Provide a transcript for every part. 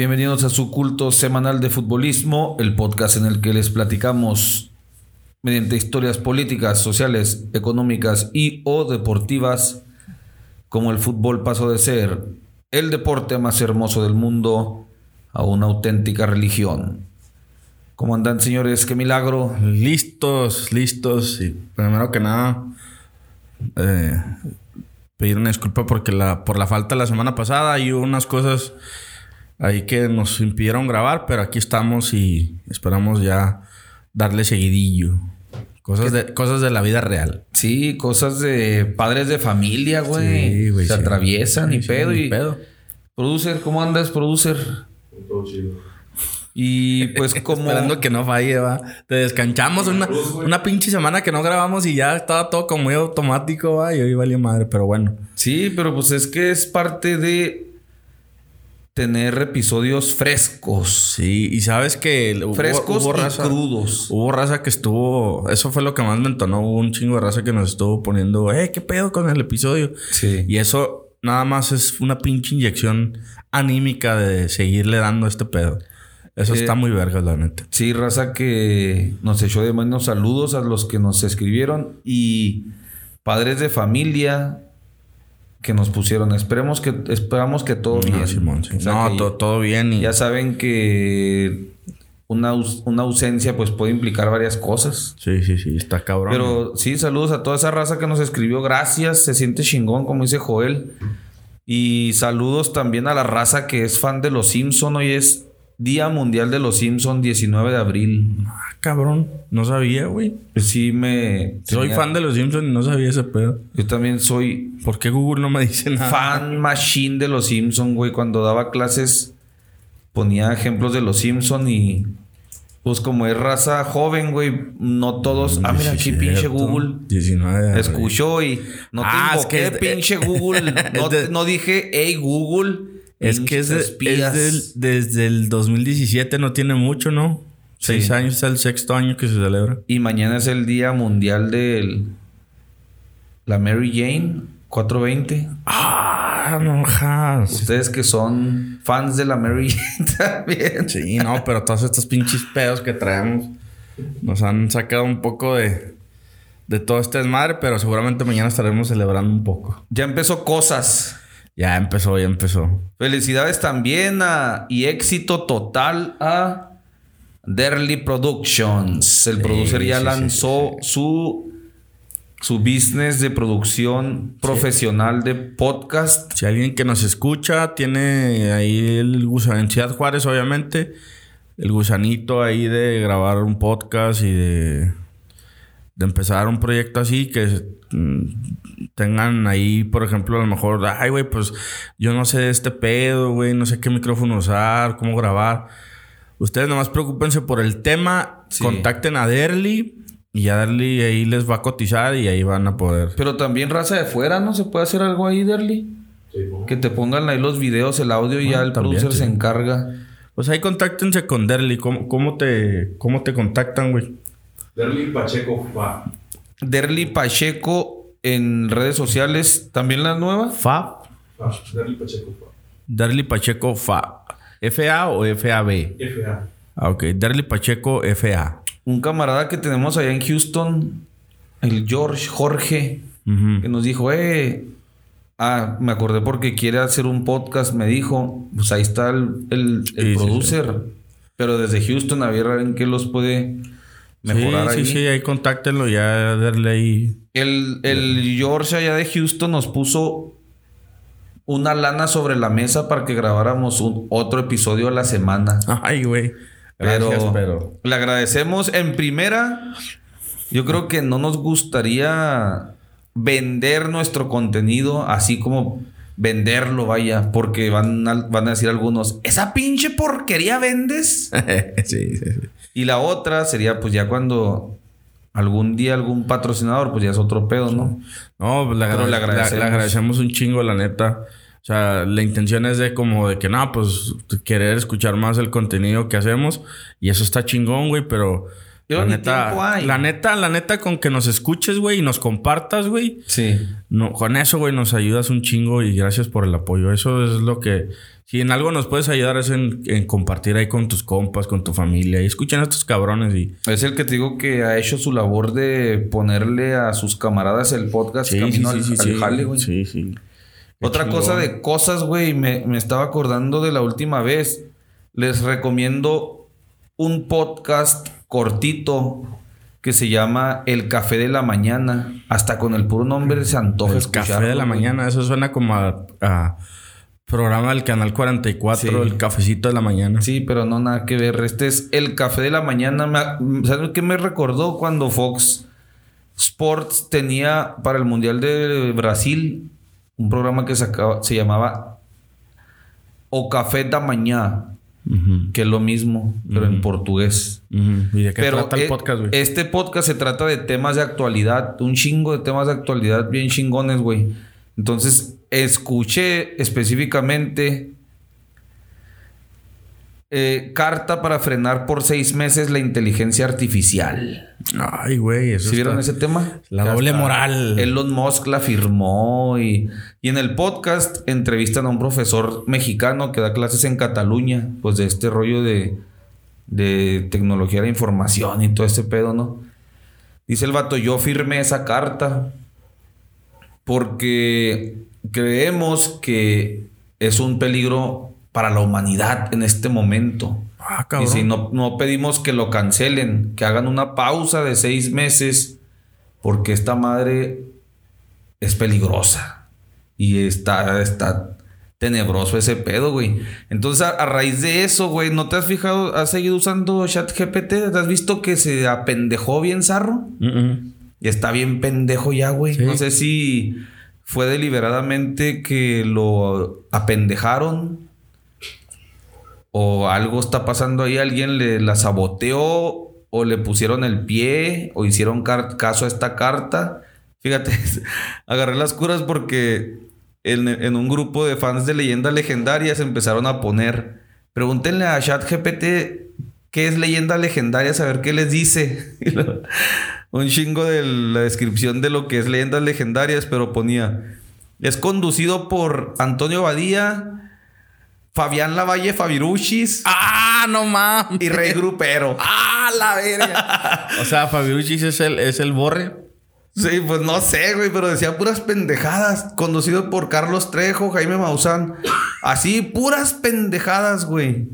Bienvenidos a su culto semanal de futbolismo, el podcast en el que les platicamos mediante historias políticas, sociales, económicas y o deportivas, como el fútbol pasó de ser el deporte más hermoso del mundo a una auténtica religión. ¿Cómo andan, señores? ¡Qué milagro! Listos, listos. Y primero que nada, eh, pedir una disculpa porque por la falta la semana pasada y unas cosas ahí que nos impidieron grabar, pero aquí estamos y esperamos ya darle seguidillo. Cosas de, cosas de la vida real. Sí, cosas de padres de familia, güey. Sí, güey, Se sí. atraviesan y Sí, pedo. y pedo. Producer, ¿cómo andas, producer? Y pues como... Esperando que no falle, va. Te descanchamos una, una pinche semana que no grabamos y ya estaba todo como muy automático, va. Y hoy valió madre, pero bueno. Sí, pero pues es que es parte de tener episodios frescos. Sí, y sabes que hubo- Frescos hubo y raza- crudos. Hubo raza que estuvo. Eso fue lo que más me entonó. Hubo un chingo de raza que nos estuvo poniendo, eh, ¿qué pedo con el episodio? Sí. Y eso nada más es una pinche inyección anímica de seguirle dando este pedo. Eso Eh, está muy verga, la neta. Sí, raza que nos echó de menos saludos a los que nos escribieron y padres de familia que nos pusieron. Esperemos que esperamos que todo No, bien. Simón, sí. O sea, no, que to- todo bien. Y Ya saben que una, aus- una ausencia pues puede implicar varias cosas. Sí, sí, sí, está cabrón. Pero sí, saludos a toda esa raza que nos escribió. Gracias, se siente chingón, como dice Joel. Y saludos también a la raza que es fan de los Simpson. Hoy es Día Mundial de los Simpson, 19 de abril. Ah, cabrón. No sabía, güey. Sí, me. Soy tenía- fan de los Simpsons y no sabía ese pedo. Yo también soy ¿Por qué Google no me dice nada? fan machine de los Simpson, güey. Cuando daba clases ponía ejemplos de los Simpson y. Pues como es raza joven, güey, no todos. Ah, mira, aquí pinche. Google. 19 de abril. Escuchó y no Ah, te es que pinche Google. No dije, hey, Google. Es que es, de- es del- desde el 2017, no tiene mucho, ¿no? Seis años es el sexto año que se celebra. Y mañana es el Día Mundial de la Mary Jane 420. Ah, no. Ustedes que son fans de la Mary Jane también. Sí, no, pero todos estos pinches pedos que traemos nos han sacado un poco de, de todo este desmadre, pero seguramente mañana estaremos celebrando un poco. Ya empezó cosas. Ya empezó, ya empezó. Felicidades también a, y éxito total a Derly Productions. El producer ya sí, sí, lanzó su su business de producción profesional de podcast. Si alguien que nos escucha tiene ahí el gusanito, en Ciudad Juárez, obviamente, el gusanito ahí de grabar un podcast y de, de empezar un proyecto así, que mm, tengan ahí, por ejemplo, a lo mejor, ay, güey, pues yo no sé de este pedo, güey, no sé qué micrófono usar, cómo grabar. Ustedes nomás preocúpense por el tema, Sí. contacten a Derly y ya Derly ahí les va a cotizar y ahí van a poder. Pero también raza de fuera, ¿no? ¿Se puede hacer algo ahí, Derly? Que te pongan ahí los videos, el audio y ya Bueno, el también, producer se sí. encarga. Pues ahí contáctense con Derly. ¿Cómo, cómo, te, cómo te contactan, güey? Derly Pacheco Fa. Derly Pacheco en redes sociales, ¿también la nueva? FA. Fa. Derly Pacheco Fa. Derly Pacheco FA. ¿FA o FAB? FA. Ah, ok. Derly Pacheco FA. Un camarada que tenemos allá en Houston, el George Jorge, que nos dijo, eh, ah, me acordé porque quiere hacer un podcast, me dijo, pues ahí está el, el, el Sí, sí, producer, pero desde Houston a ver en qué los puede mejorar sí, ahí. sí, sí. Ahí contáctenlo ya. Derly ahí. El, el George allá de Houston nos puso una lana sobre la mesa para que grabáramos un, otro episodio a la semana. Ay, güey. Pero, pero... le agradecemos. En primera, yo creo que no nos gustaría vender nuestro contenido así como venderlo, vaya, porque van a, van a decir algunos, ¿esa pinche porquería vendes? sí, sí, sí. Y la otra sería pues ya cuando algún día algún patrocinador, pues ya es otro pedo, ¿no? No, pues le, agradecemos. le agradecemos un chingo, la neta. O sea, la intención es de como de que, no, pues querer escuchar más el contenido que hacemos. Y eso está chingón, güey, pero Yo La neta, hay. la neta, la neta, con que nos escuches, güey, y nos compartas, güey. Sí. No, con eso, güey, nos ayudas un chingo y gracias por el apoyo. Eso es lo que. Si en algo nos puedes ayudar es en, en compartir ahí con tus compas, con tu familia. Y escuchen a estos cabrones y. Es el que te digo que ha hecho su labor de ponerle a sus camaradas el podcast camino al, al jale, güey. Sí, sí. Otra chingón. cosa de cosas, güey, me, me estaba acordando de la última vez. Les recomiendo un podcast cortito que se llama El Café de la Mañana. Hasta con el puro nombre se antoja El café de la güey. mañana, eso suena como a, a programa del canal 44, Sí. el cafecito de la mañana. Sí, pero no nada que ver. Este es El Café de la Mañana. ¿Sabes qué me recordó cuando Fox Sports tenía para el Mundial de Brasil un programa que sacaba- se llamaba O Café da Mañana, que es lo mismo, pero en portugués. ¿Y de qué Pero trata el eh, podcast, güey? este podcast se trata de temas de actualidad, un chingo de temas de actualidad bien chingones, güey. Entonces, escuché específicamente eh, carta para frenar por seis meses la inteligencia artificial. Ay, güey, eso ¿Sí vieron ese tema? La doble moral. Elon Musk la firmó y, y en el podcast entrevistan a un profesor mexicano que da clases en Cataluña, pues de este rollo de, de tecnología de la información y todo ese pedo, ¿no? Dice el vato, yo firmé esa carta porque creemos que es un peligro para la humanidad en este momento. Ah, Y si no, no pedimos que lo cancelen, que hagan una pausa de seis meses, porque esta madre es peligrosa. Y está, está tenebroso ese pedo, güey. Entonces, a, a raíz de eso, güey, ¿no te has fijado? ¿Has seguido usando ChatGPT? ¿Te has visto que se apendejó bien zarro? Y está bien pendejo ya, güey. Sí. No sé si fue deliberadamente que lo apendejaron. O algo está pasando ahí. Alguien le la saboteó. O le pusieron el pie. O hicieron caso a esta carta. Fíjate, agarré las curas porque en, en un grupo de fans de leyendas legendarias empezaron a poner. Pregúntenle a ChatGPT qué es leyenda legendaria, a ver qué les dice. Un chingo de la descripción de lo que es leyendas legendarias, pero ponía. Es conducido por Antonio Badía, Fabián Lavalle Fabiruchis ¡Ah, no mames! y Rey Grupero. ¡Ah, la verga! o sea, Fabiruchis es el, es el borre. Sí, pues no sé, güey, pero decía puras pendejadas. Conducido por Carlos Trejo, Jaime Maussan. Así, puras pendejadas, güey.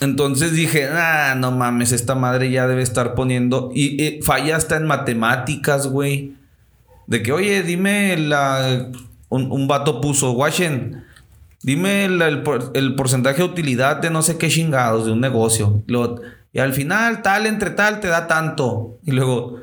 Entonces dije, ah, no mames, esta madre ya debe estar poniendo. Y, y falla hasta en matemáticas, güey. De que, oye, dime la. Un, un vato puso, Washen, dime el, por- el porcentaje de utilidad de no sé qué chingados de un negocio. Luego, y al final, tal entre tal te da tanto. Y luego,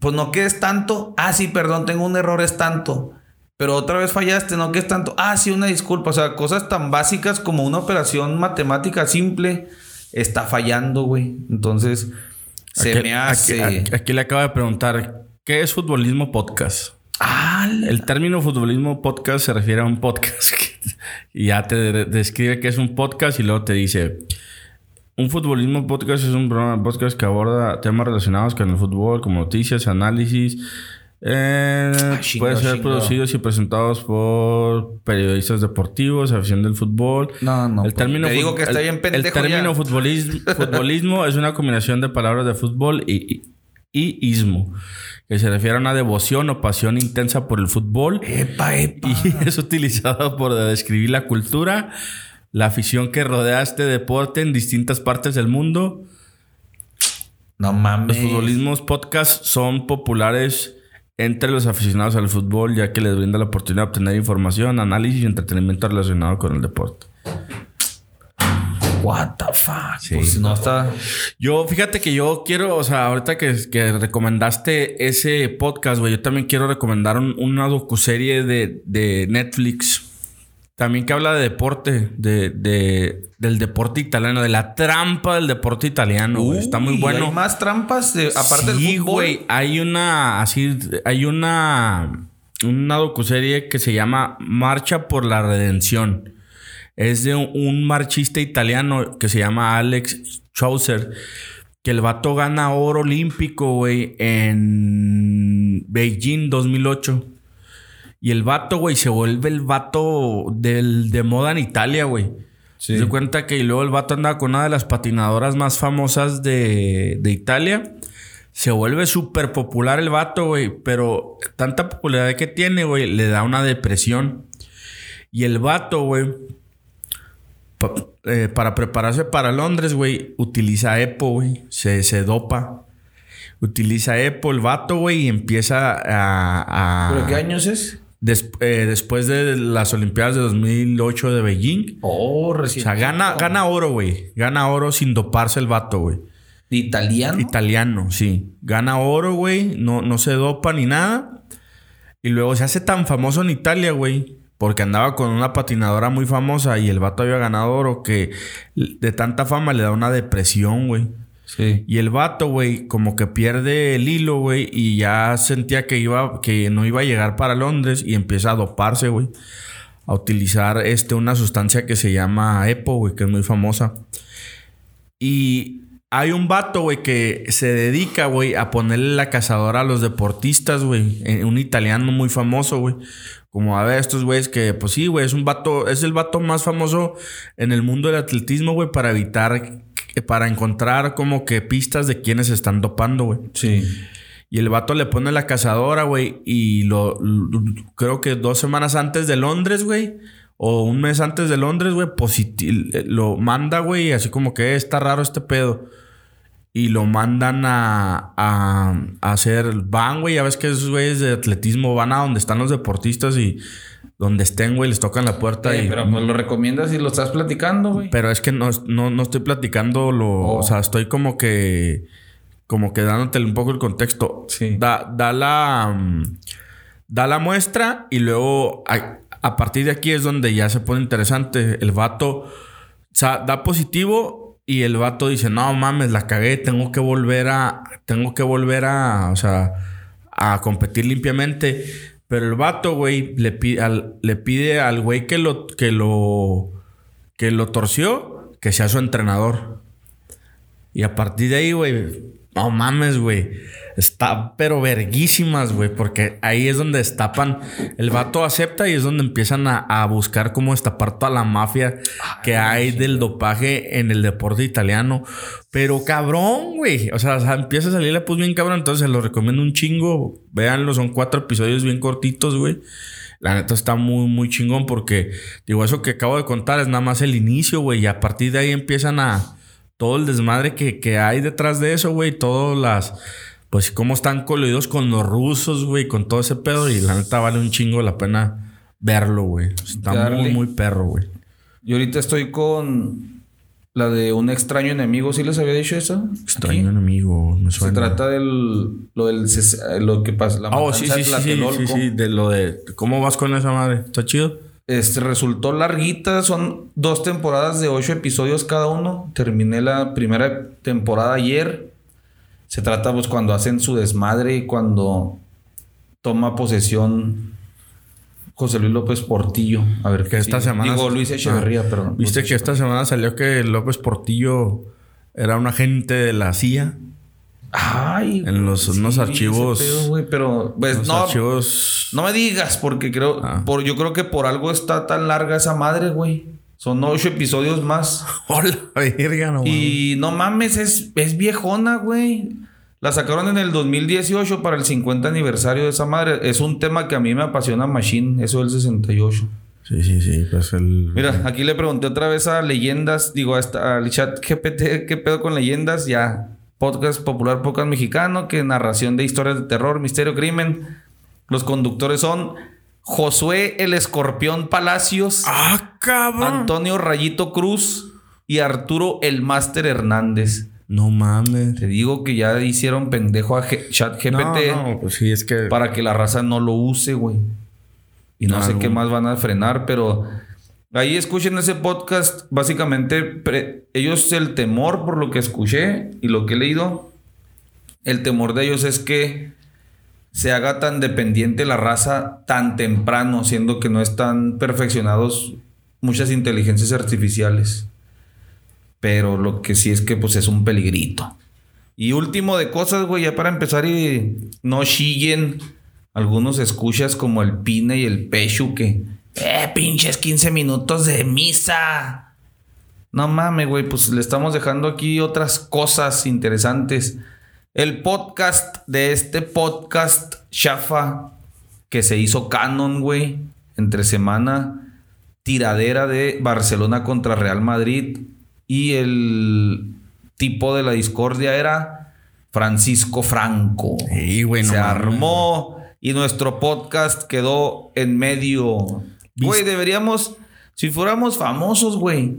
pues no que es tanto. Ah, sí, perdón, tengo un error, es tanto. Pero otra vez fallaste, no que es tanto. Ah, sí, una disculpa. O sea, cosas tan básicas como una operación matemática simple está fallando, güey. Entonces, se Aquí- me hace. Aquí, aquí- aquí le acaba de preguntar, ¿qué es futbolismo podcast? Ah, El término futbolismo podcast se refiere a un podcast y ya te de- describe que es un podcast y luego te dice un futbolismo podcast es un programa de podcast que aborda temas relacionados con el fútbol como noticias, análisis. Eh, chingo, puede ser producidos y presentados por periodistas deportivos, afición del fútbol. No, no, El pues, término te digo que está bien pendejo El término futbolismo, futbolismo es una combinación de palabras de fútbol y, y, y ismo, que se refiere a una devoción o pasión intensa por el fútbol Epa, epa. y es utilizado por describir la cultura, la afición que rodea este deporte en distintas partes del mundo. No Los mames. futbolismos podcast son populares entre los aficionados al fútbol, ya que les brinda la oportunidad de obtener información, análisis y entretenimiento relacionado con el deporte. What the fuck. Pues no está. Yo, fíjate que yo quiero, o sea, ahorita que, que recomendaste ese podcast, güey, yo también quiero recomendar un- una docuserie de, de Netflix. También que habla de deporte, de, de- del deporte italiano, de la trampa del deporte italiano. güey. Está muy Uy, bueno. ¿Hay más trampas de- aparte sí, del fútbol? güey. Hay una, así, hay una, una docuserie que se llama Marcha por la Redención. Es de un, un marchista italiano que se llama Alex Chaucer. que el vato gana oro olímpico, güey, en Beijing 2008. Y el vato, güey, se vuelve el vato del, de moda en Italia, güey. Sí. Se cuenta que luego el vato anda con una de las patinadoras más famosas de, de Italia. Se vuelve súper popular el vato, güey. Pero tanta popularidad que tiene, güey, le da una depresión. Y el vato, güey, pa- eh, para prepararse para Londres, güey, utiliza EPO, güey. Se, se dopa. Utiliza EPO el vato, güey, y empieza a... a- ¿Pero qué años es? Des- eh, después de las Olimpiadas de 2008 de Beijing. Oh, O sea, gana, gana oro, güey. Gana oro sin doparse el vato, güey. ¿Italiano? Italiano, sí. Gana oro, güey. No, no se dopa ni nada. Y luego se hace tan famoso en Italia, güey. Porque andaba con una patinadora muy famosa y el vato había ganado oro que de tanta fama le da una depresión, güey. Y el vato, güey, como que pierde el hilo, güey, y ya sentía que iba, que no iba a llegar para Londres y empieza a doparse, güey. A utilizar este, una sustancia que se llama EPO, güey, que es muy famosa. Y hay un vato, güey, que se dedica, güey, a ponerle la cazadora a los deportistas, güey. Eh, Un italiano muy famoso, güey. Como a ver, estos güeyes que, pues sí, güey, es un vato, es el vato más famoso en el mundo del atletismo, güey, para evitar, para encontrar como que pistas de quienes se están dopando, güey. Sí. Y el vato le pone la cazadora, güey, y lo, lo- creo que dos semanas antes de Londres, güey, o un mes antes de Londres, güey, positi- lo manda, güey, así como que "Eh, está raro este pedo. Y lo mandan a, a, a hacer van, güey. Ya ves que esos güeyes de atletismo van a donde están los deportistas y donde estén, güey, les tocan la puerta Eh, y. pero pues lo recomiendas y lo estás platicando, güey. Pero es que no, no, no estoy platicando lo. Oh. O sea, estoy como que. Como que dándote un poco el contexto. Sí. Da, da la. mm, Da la muestra y luego. A, a partir de aquí es donde ya se pone interesante. El vato. O sea, da positivo y el vato dice: No mames, la cagué. Tengo que volver a. Tengo que volver a. O sea. A competir limpiamente. Pero el vato, güey, le pide al, le pide al güey que lo. Que lo que lo torció, que sea su entrenador. Y a partir de ahí, güey, no mames, güey. Está pero verguísimas, güey, porque ahí es donde destapan. El vato acepta y es donde empiezan a, a buscar cómo destapar toda la mafia que hay del dopaje en el deporte italiano. Pero cabrón, güey. O sea, o sea, empieza a salir la pus bien cabrón. Entonces se lo recomiendo un chingo. Véanlo, son cuatro episodios bien cortitos, güey. La neta está muy, muy chingón porque, digo, eso que acabo de contar es nada más el inicio, güey. Y a partir de ahí empiezan a todo el desmadre que, que hay detrás de eso, güey. Todas las, pues, cómo están coludidos con los rusos, güey, con todo ese pedo. Y la neta vale un chingo la pena verlo, güey. Está Darle. muy, muy perro, güey. Yo ahorita estoy con la de un extraño enemigo. ¿Sí les había dicho eso? Extraño Aquí. enemigo, me Se suena. trata del... Lo del... ses- Lo que pasa... La Oh, sí, sí, sí, sí, sí, de lo de cómo vas con esa madre. ¿Está chido? Este resultó larguita, son dos temporadas de ocho episodios cada uno. Terminé la primera temporada ayer. Se trata pues cuando hacen su desmadre y cuando toma posesión José Luis López Portillo. A ver Que qué esta sigue. semana- Digo Luis Echeverría, Ah, perdón. Viste Luis que esta semana salió que López Portillo era un agente de la CIA. Ay, En los- unos archivos- pedo, pero pues no, archivos. no me digas porque creo Ah. por yo creo que por algo está tan larga esa madre, güey. Son ocho episodios más. Hola, verga, no. Y no mames, es, es viejona, güey. La sacaron en el 2018 para el 50 aniversario de esa madre. Es un tema que a mí me apasiona Machine, eso del 68. Sí, sí, sí. Pues el. Mira, aquí le pregunté otra vez a leyendas, digo, a esta- al chat GPT, ¿qué pedo con leyendas? Ya, podcast popular, podcast mexicano, que narración de historias de terror, misterio, crimen. Los conductores son Josué el Escorpión Palacios, ¡Ah, cabrón! Antonio Rayito Cruz y Arturo el Máster Hernández. No mames. Te digo que ya hicieron pendejo a G- chat GPT No, no, pues sí, es que. para que la raza no lo use, güey. Y no Ah, sé qué más van a frenar, pero ahí escuchen ese podcast. Básicamente, ellos el temor, por lo que escuché y lo que he leído, el temor de ellos es que se haga tan dependiente la raza tan temprano, siendo que no están perfeccionados muchas inteligencias artificiales. Pero lo que sí es que pues es un peligrito. Y último de cosas, güey, ya para empezar y no chillen algunos escuchas como el Pine y el Pechu que, eh, pinches 15 minutos de misa. No mames, güey, pues le estamos dejando aquí otras cosas interesantes. El podcast de este podcast chafa que se hizo canon, güey, entre semana, tiradera de Barcelona contra Real Madrid y el tipo de la discordia era Francisco Franco. Sí, güey, no Se mames. armó y nuestro podcast quedó en medio. Güey, deberíamos, si fuéramos famosos, güey,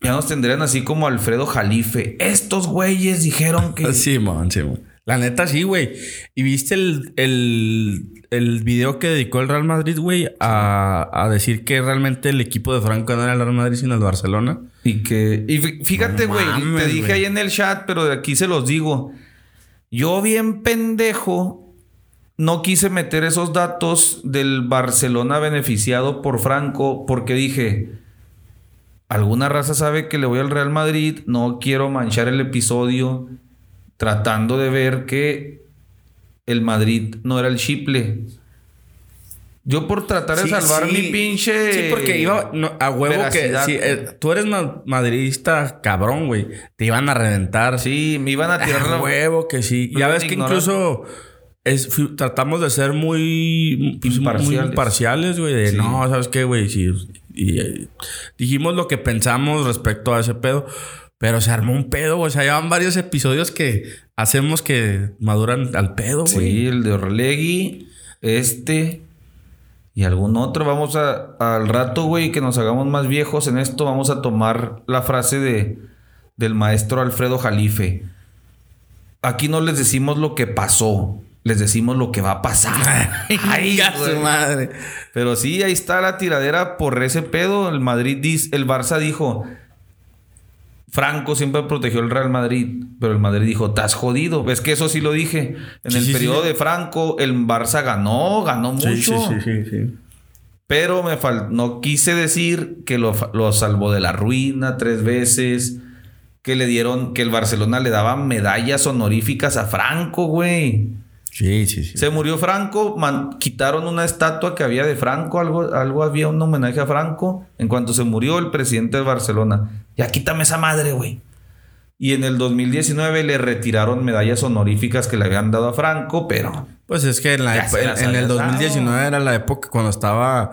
ya nos tendrían así como Alfredo Jalife. Estos güeyes dijeron que... Sí, man, sí, man. La neta, sí, güey. ¿Y viste el, el, el video que dedicó el Real Madrid, güey, a, a decir que realmente el equipo de Franco no era el Real Madrid, sino el Barcelona? Y que. Y fí- fíjate, güey. te dije ahí en el chat, pero de aquí se los digo. Yo, bien pendejo, no quise meter esos datos del Barcelona beneficiado por Franco, porque dije. Alguna raza sabe que le voy al Real Madrid. No quiero manchar el episodio tratando de ver que el Madrid no era el chiple. Yo por tratar de Sí, salvar sí. mi pinche. Sí, porque iba no, a huevo veracidad. que... eh, tú eres ma- madridista cabrón, güey. Te iban a reventar. Sí, me iban a tirar A la huevo que sí. Ya ves que ignorar. incluso es, tratamos de ser muy, pues, muy Imparciales. imparciales, güey. De Sí. no, ¿sabes qué, güey? Sí, y, eh, dijimos lo que pensamos respecto a ese pedo. Pero se armó un pedo, güey. O sea, llevan varios episodios que hacemos que maduran al pedo, güey. Sí, el de Orlegui, este y algún otro. Vamos a al rato, güey, que nos hagamos más viejos en esto, vamos a tomar la frase de del maestro Alfredo Jalife. Aquí no les decimos lo que pasó, les decimos lo que va a pasar. Ay, su madre. Pero sí, ahí está la tiradera por ese pedo. El Madrid dice, el Barça dijo, Franco siempre protegió el Real Madrid, pero el Madrid dijo, estás jodido. Ves que eso sí lo dije. En Sí, el sí, periodo sí. de Franco, el Barça ganó, ganó mucho. Sí, sí, sí, sí. Pero me fal- no quise decir que lo, lo salvó de la ruina tres veces. Que le dieron, que el Barcelona le daba medallas honoríficas a Franco, güey. Sí, sí, sí. Se murió Franco, man- quitaron una estatua que había de Franco, algo, algo había un homenaje a Franco. En cuanto se murió el presidente de Barcelona, ya quítame esa madre, güey. Y en el 2019 le retiraron medallas honoríficas que le habían dado a Franco, pero Pues es que en, la en, en el habías 2019 dado. era la época cuando estaba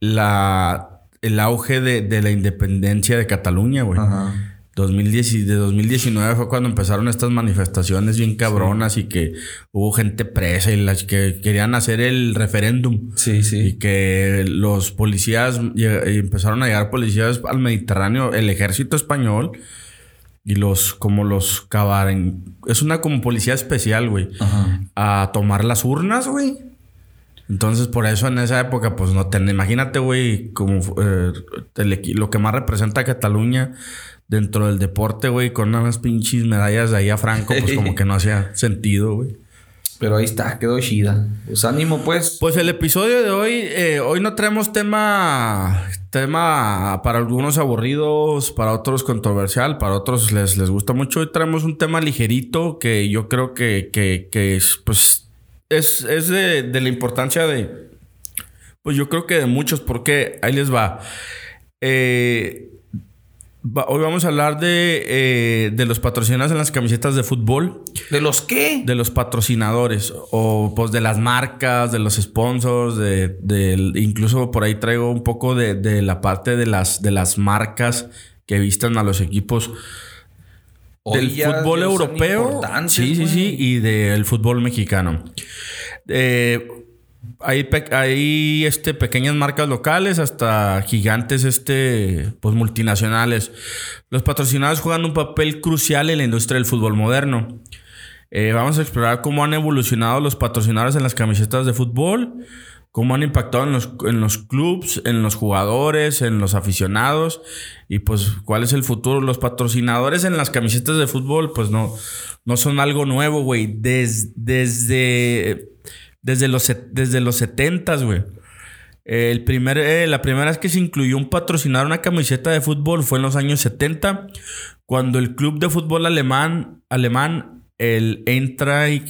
la, el auge de, de la independencia de Cataluña, güey. Ajá. 2010 y de 2019 fue cuando empezaron estas manifestaciones bien cabronas y que hubo gente presa y las que querían hacer el referéndum. sí, Y sí. que los policías, y empezaron a llegar policías al Mediterráneo, el ejército español y los, como los cabaren. Es una como policía especial, güey Ajá. a tomar las urnas, güey. Entonces, por eso en esa época, pues no te imagínate, güey, como eh, el lo que más representa a Cataluña dentro del deporte, güey, con unas pinches medallas de ahí a Franco, pues como que no hacía sentido, güey. Pero ahí está, quedó chida. Pues ánimo, pues. Pues el episodio de hoy, eh, hoy no traemos tema, tema para algunos aburridos, para otros controversial, para otros les, les gusta mucho. Hoy traemos un tema ligerito que yo creo que, que, que es, pues, es, es de, de la importancia de, pues yo creo que de muchos, porque ahí les va. Eh, hoy vamos a hablar de, eh, de los patrocinados en las camisetas de fútbol ¿De los qué? de los patrocinadores o pues de las marcas, de los sponsors, de, incluso por ahí traigo un poco de, de la parte de las, de las marcas que vistan a los equipos del fútbol europeo. Sí, sí, sí, y del fútbol mexicano. Eh, hay, hay este, pequeñas marcas locales hasta gigantes este, pues, multinacionales. Los patrocinados juegan un papel crucial en la industria del fútbol moderno. Eh, vamos a explorar cómo han evolucionado los patrocinadores en las camisetas de fútbol, cómo han impactado en los, en los clubs, en los jugadores, en los aficionados y pues cuál es el futuro. Los patrocinadores en las camisetas de fútbol pues no, no son algo nuevo, güey. Des- desde, desde, los, desde los 70, güey. El primer, eh, la primera vez que se incluyó un patrocinador una camiseta de fútbol fue en los años 70, cuando el club de fútbol alemán, alemán el Eintracht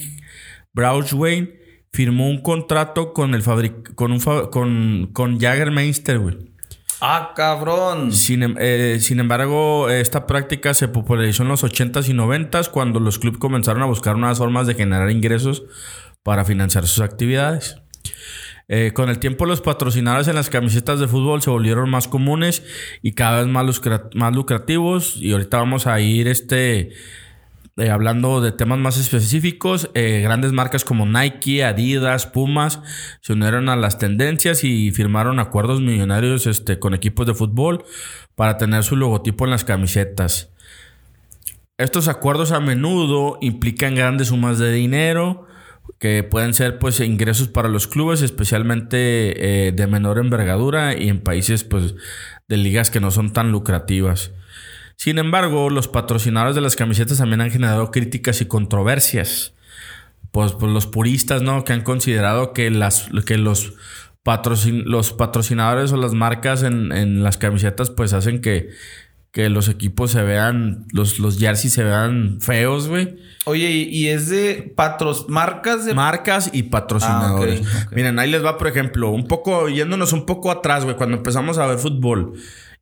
Braunschweig, firmó un contrato con el fabric con un fa- con, con Jagermeister, güey. Ah, cabrón. Sin, em- eh, sin embargo, esta práctica se popularizó en los 80s y 90s cuando los clubes comenzaron a buscar nuevas formas de generar ingresos para financiar sus actividades. Eh, con el tiempo, los patrocinadores en las camisetas de fútbol se volvieron más comunes y cada vez más, más lucrativos. Y ahorita vamos a ir este, eh, hablando de temas más específicos. Eh, grandes marcas como Nike, Adidas, Pumas se unieron a las tendencias y firmaron acuerdos millonarios este, con equipos de fútbol para tener su logotipo en las camisetas. Estos acuerdos a menudo implican grandes sumas de dinero que pueden ser pues ingresos para los clubes, especialmente eh, de menor envergadura y en países pues de ligas que no son tan lucrativas. Sin embargo, los patrocinadores de las camisetas también han generado críticas y controversias. Pues, pues los puristas, ¿no? Que han considerado que, las, que los, patrocin- los patrocinadores o las marcas en, en las camisetas pues hacen que, que los equipos se vean, los, los jerseys se vean feos, güey. Oye, y, y es de patros, marcas de. Marcas y patrocinadores. Ah. Miren, ahí les va, por ejemplo, un poco, yéndonos un poco atrás, güey, cuando empezamos a ver fútbol.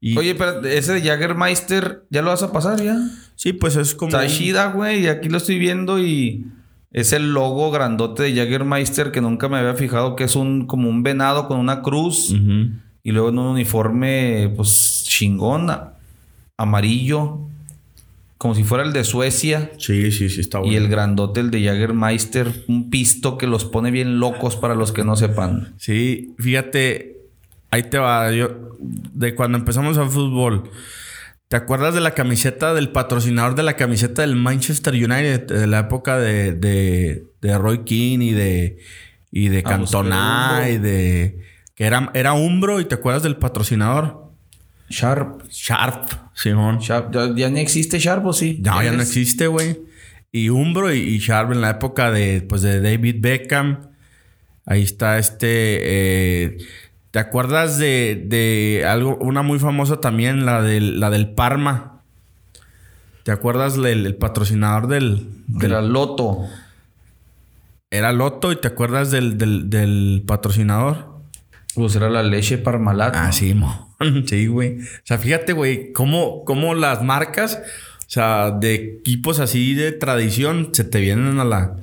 Y, Oye, pero ese de Jaggermeister, ¿ya lo vas a pasar ya? sí, pues es como. Chida, güey. Y aquí lo estoy viendo y es el logo grandote de Jaggermeister que nunca me había fijado que es un como un venado con una cruz y luego en un uniforme pues chingón a- amarillo como si fuera el de Suecia Sí, sí, sí, está bueno. y el grandote el de Jaggermeister, un pisto que los pone bien locos para los que no sepan. Sí, fíjate, ahí te va. Yo, de cuando empezamos a fútbol, ¿te acuerdas de la camiseta del patrocinador de la camiseta del Manchester United de la época de, de, de Roy Keane y de, y de Cantona y de. que era, era Umbro y te acuerdas del patrocinador? Sharp. Sharp, Simón. Sharp. ¿Ya, ya ni existe Sharp o sí? No, ya no existe, güey. Y Umbro y, y Sharp en la época de, pues, de David Beckham. Ahí está este. eh, ¿Te acuerdas de, de algo, una muy famosa también, la del, la del Parma? ¿Te acuerdas del el patrocinador del, del- Era Loto. Era Loto y te acuerdas del, del, del patrocinador? Pues era la leche Parmalat. Ah, ¿no? sí, mo. sí, güey. O sea, fíjate, güey, cómo, cómo las marcas, o sea, de equipos así de tradición, se te vienen a la,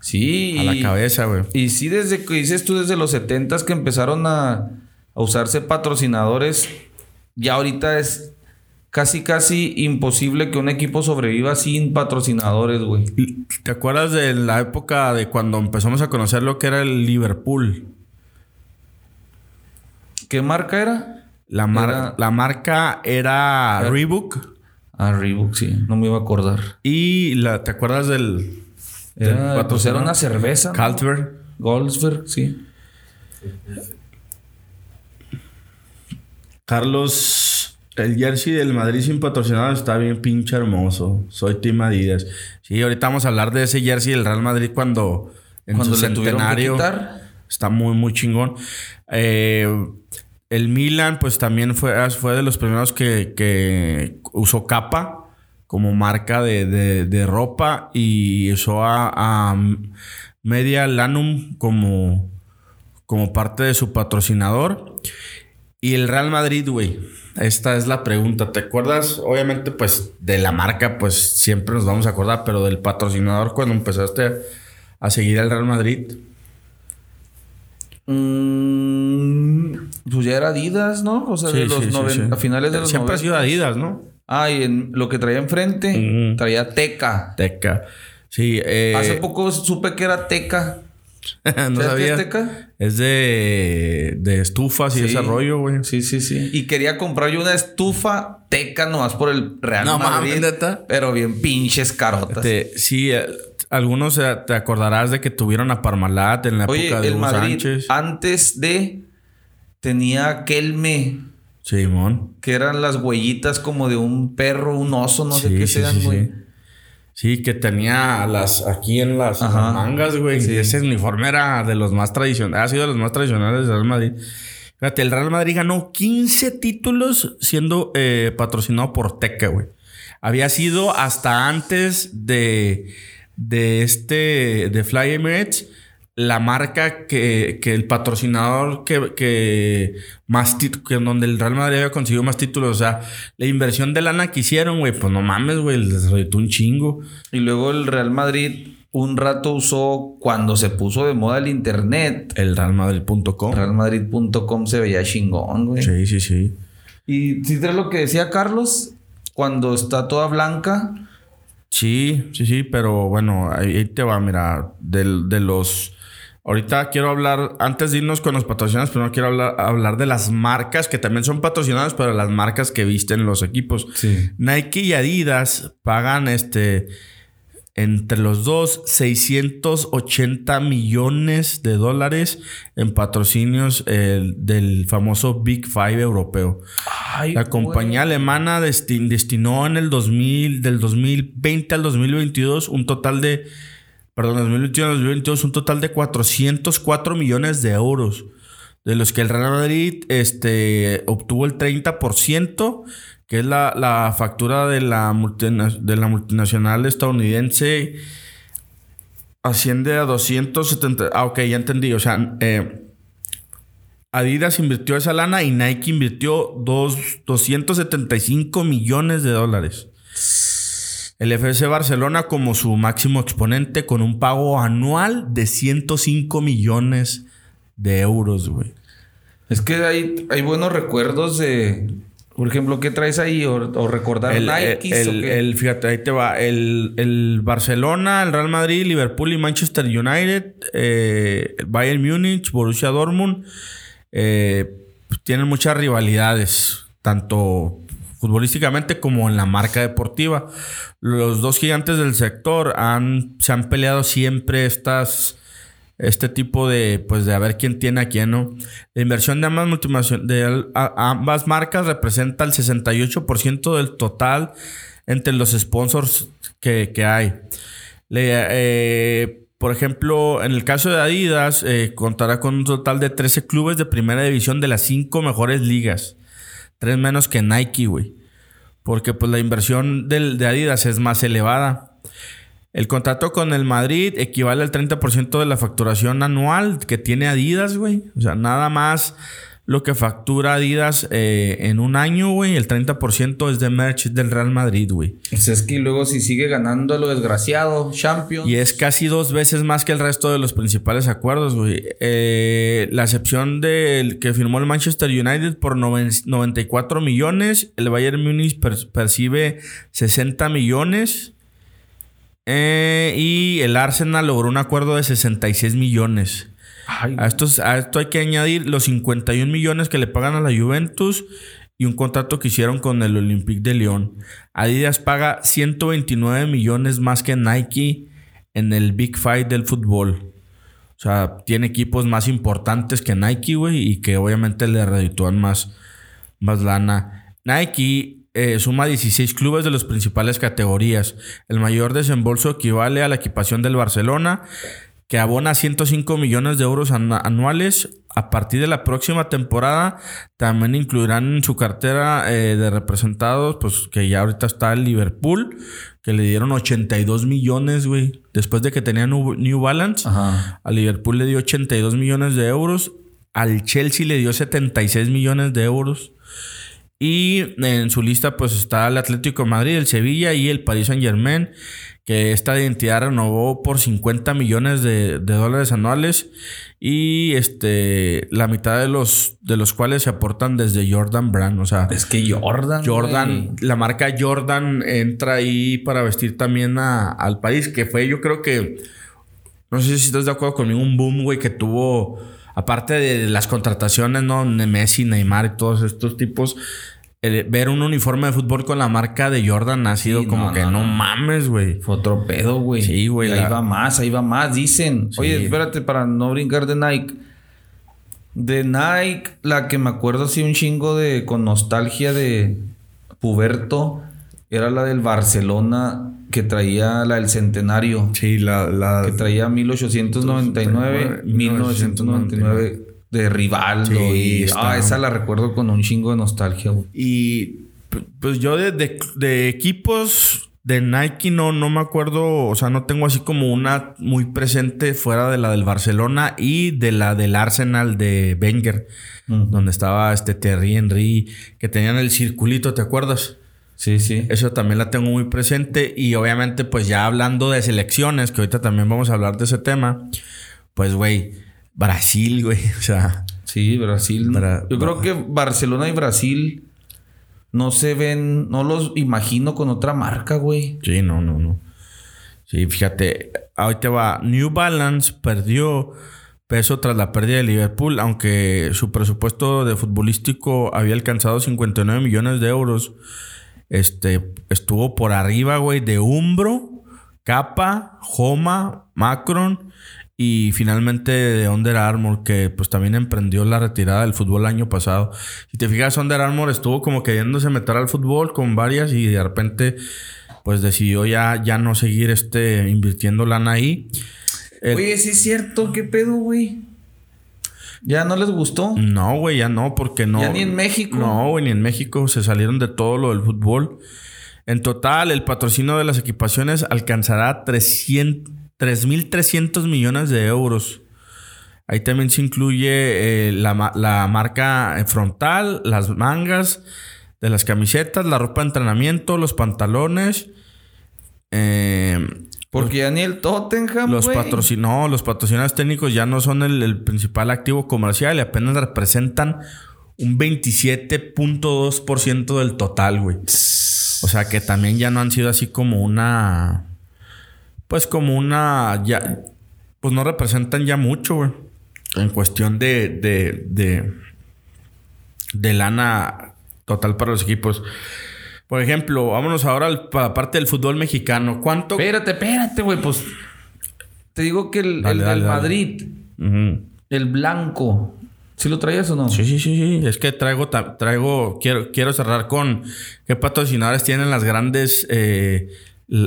Sí. a la cabeza, güey. Y sí, desde que dices tú, desde los 70 que empezaron a, a usarse patrocinadores, ya ahorita es casi, casi imposible que un equipo sobreviva sin patrocinadores, güey. ¿Te acuerdas de la época de cuando empezamos a conocer lo que era el Liverpool? ¿Qué marca era? La, mar- Era- la marca era Era- Reebok. Ah, Reebok, sí. No me iba a acordar. Y la, ¿te acuerdas del, del Era, pues era patrocinador? una cerveza. ¿no? Carlsberg. Goldsberg, sí. Carlos, el jersey del Madrid sin patrocinador está bien pinche hermoso. Soy Team Adidas. Sí, ahorita vamos a hablar de ese jersey del Real Madrid cuando en Cuando su centenario. quitar. Está muy, muy chingón. Eh, el Milan, pues también fue, fue de los primeros que, que usó capa como marca de, de- ropa y usó a, Media Lanum como, como parte de su patrocinador. Y el Real Madrid, güey. Esta es la pregunta. ¿Te acuerdas? Obviamente, pues, de la marca, pues siempre nos vamos a acordar, pero del patrocinador cuando empezaste a, a seguir al Real Madrid. Mm, pues ya era Adidas, ¿no? O sea, de los sí, sí, noven- sí. a finales de los Siempre ha 90. sido Adidas, ¿no? Ah, y en lo que traía enfrente traía Teca. Teca. Sí, eh, Hace poco supe que era Teca. no ¿Sabes qué sabía. es Teca? Es de, de estufas y Sí. ese rollo, güey. Sí, sí, sí. Y quería comprar yo una estufa Teca nomás por el Real No Madrid. mames, ¿neta? Pero bien pinches carotas. Te- sí, eh, algunos te acordarás de que tuvieron a Parmalat en la Oye, época de el Hugo Madrid Sánchez. antes de tenía Kelme, Simón. que eran las huellitas como de un perro, un oso, no sé qué sean, güey. Sí. Sí, que tenía las aquí en las, mangas, güey. Sí. Ese uniforme era de los más tradicionales, ha sido de los más tradicionales del Real Madrid. Fíjate, el Real Madrid ganó 15 títulos siendo eh, patrocinado por Teca, güey. Había sido hasta antes de, de este, de Fly Emirates, la marca que, que el patrocinador que, que más que donde el Real Madrid había conseguido más títulos. O sea, la inversión de lana que hicieron, güey, pues no mames, güey, les reditó un chingo. Y luego el Real Madrid un rato usó cuando se puso de moda el internet. El realmadrid.com. Realmadrid.com se veía chingón, güey. Sí, sí, sí. Y si traes lo que decía Carlos, cuando está toda blanca, Sí, sí, sí, pero bueno, ahí, ahí te va, mira, del- de, los... Ahorita quiero hablar, antes de irnos con los patrocinados, primero quiero hablar, hablar de las marcas que también son patrocinadas, pero las marcas que visten los equipos. Sí. Nike y Adidas pagan este entre los dos 680 millones de dólares en patrocinios eh, del famoso Big Five europeo. Ay, La güey. compañía alemana desti- destinó en el 2000, del 2020 al 2022 un total de, perdón, 2021 al 2022 un total de 404 millones de euros, de los que el Real Madrid este, obtuvo el 30%, que es la, la factura de la, de la multinacional estadounidense, asciende a 270, ah, ok, ya entendí, o sea, eh, Adidas invirtió esa lana y Nike invirtió dos, 275 millones de dólares. El FC Barcelona como su máximo exponente con un pago anual de 105 millones de euros, güey. Es que hay, hay buenos recuerdos de, por ejemplo, ¿qué traes ahí? O, o recordar El, Nike. el- el- fíjate, ahí te va. El, el Barcelona, el Real Madrid, Liverpool y Manchester United, eh, Bayern Múnich, Borussia Dortmund, eh, tienen muchas rivalidades, tanto futbolísticamente como en la marca deportiva. Los dos gigantes del sector han, se han peleado siempre estas este tipo de, pues, de a ver quién tiene a quién, ¿no? La inversión de ambas, de ambas marcas representa el 68% del total entre los sponsors que, que hay. Eh, por ejemplo, en el caso de Adidas, eh, contará con un total de 13 clubes de primera división de las 5 mejores ligas. Tres menos que Nike, güey. Porque pues la inversión del, de Adidas es más elevada. El contrato con el Madrid equivale al 30% de la facturación anual que tiene Adidas, güey. O sea, nada más lo que factura Adidas eh, en un año, güey. El 30% es de merch del Real Madrid, güey. Pues es que luego si sigue ganando a lo desgraciado, Champions. Y es casi dos veces más que el resto de los principales acuerdos, güey. Eh, la excepción del que firmó el Manchester United por noven- 94 millones. El Bayern Múnich per- percibe 60 millones. Eh, y el Arsenal logró un acuerdo de 66 millones. Ay, A, estos, a esto hay que añadir los 51 millones que le pagan a la Juventus y un contrato que hicieron con el Olympique de Lyon. Adidas paga 129 millones más que Nike en el Big Five del fútbol. O sea, tiene equipos más importantes que Nike, güey, y que obviamente le reditúan más, más lana. Nike eh, suma 16 clubes de las principales categorías. El mayor desembolso equivale a la equipación del Barcelona, que abona 105 millones de euros anu- anuales. A partir de la próxima temporada, también incluirán en su cartera eh, de representados, pues que ya ahorita está el Liverpool, que le dieron 82 millones, güey. Después de que tenía New Balance, Ajá. al Liverpool le dio 82 millones de euros. Al Chelsea le dio 76 millones de euros. Y en su lista pues está el Atlético de Madrid, el Sevilla y el Paris Saint Germain, que esta identidad renovó por 50 millones de, de dólares anuales y este la mitad de los, de los cuales se aportan desde Jordan Brand. O sea, Es que Jordan. Jordan, güey. la marca Jordan entra ahí para vestir también a- al país, que fue yo creo que, no sé si estás de acuerdo conmigo, un boom, güey, que tuvo, aparte de las contrataciones, ¿no? Messi, Neymar y todos estos tipos, el ver un uniforme de fútbol con la marca de Jordan ha sido Sí, como no, que no, no, no. mames, güey. Fue otro pedo, güey. Sí, güey, Ahí la- va más, ahí va más, dicen. Sí. Oye, espérate, para no brincar de Nike. De Nike, la que me acuerdo así un chingo de con nostalgia de Puberto, era la del Barcelona que traía la del centenario. Sí, la... la Que traía 1899, 1999 de Rivaldo. Sí, y, está- ah, esa la recuerdo con un chingo de nostalgia, güey. Y pues yo de, de- de equipos de Nike no, no me acuerdo, o sea, no tengo así como una muy presente fuera de la del Barcelona y de la del Arsenal de Wenger, donde estaba este Terry Henry, que tenían el circulito, ¿te acuerdas? Sí, sí. Eso también la tengo muy presente y obviamente pues ya hablando de selecciones, que ahorita también vamos a hablar de ese tema, pues güey, Brasil, güey, o sea... Sí, Brasil. Bra- Yo creo que Barcelona y Brasil no se ven, no los imagino con otra marca, güey. Sí, no, no, no. Sí, fíjate, ahorita va. New Balance perdió peso tras la pérdida de Liverpool, aunque su presupuesto de futbolístico había alcanzado 59 millones de euros. Este estuvo por arriba, güey, de Umbro, Kappa, Homa, Macron y finalmente de Under Armour, que pues también emprendió la retirada del fútbol el año pasado. Si te fijas, Under Armour estuvo como queriéndose meter al fútbol con varias y de repente pues decidió ya, ya no seguir este invirtiendo lana ahí. El- Oye, sí es cierto, ¿qué pedo, güey? ¿Ya no les gustó? No, güey, ya no, porque no. Ya ni en México. No, güey, ni en México. Se salieron de todo lo del fútbol. En total, el patrocinio de las equipaciones alcanzará 300 3.300 millones de euros. Ahí también se incluye eh, la, la marca frontal, las mangas de las camisetas, la ropa de entrenamiento, los pantalones. eh, Porque ya ni el Tottenham, los güey. patrocin no, los patrocinadores técnicos ya no son el, el principal activo comercial y apenas representan un 27.2% del total, güey. O sea que también ya no han sido así como una. Pues como una. Ya. Pues no representan ya mucho, güey. En cuestión de. de. de. de lana total para los equipos. Por ejemplo, vámonos ahora al- para la parte del fútbol mexicano. ¿Cuánto? Espérate, espérate, güey. Pues te digo que el, Dale, el dale, del dale. Madrid, el blanco, ¿sí lo traías o no? Sí, sí, sí, sí. Es que traigo, traigo, quiero, quiero cerrar con qué patrocinadores tienen las grandes, eh,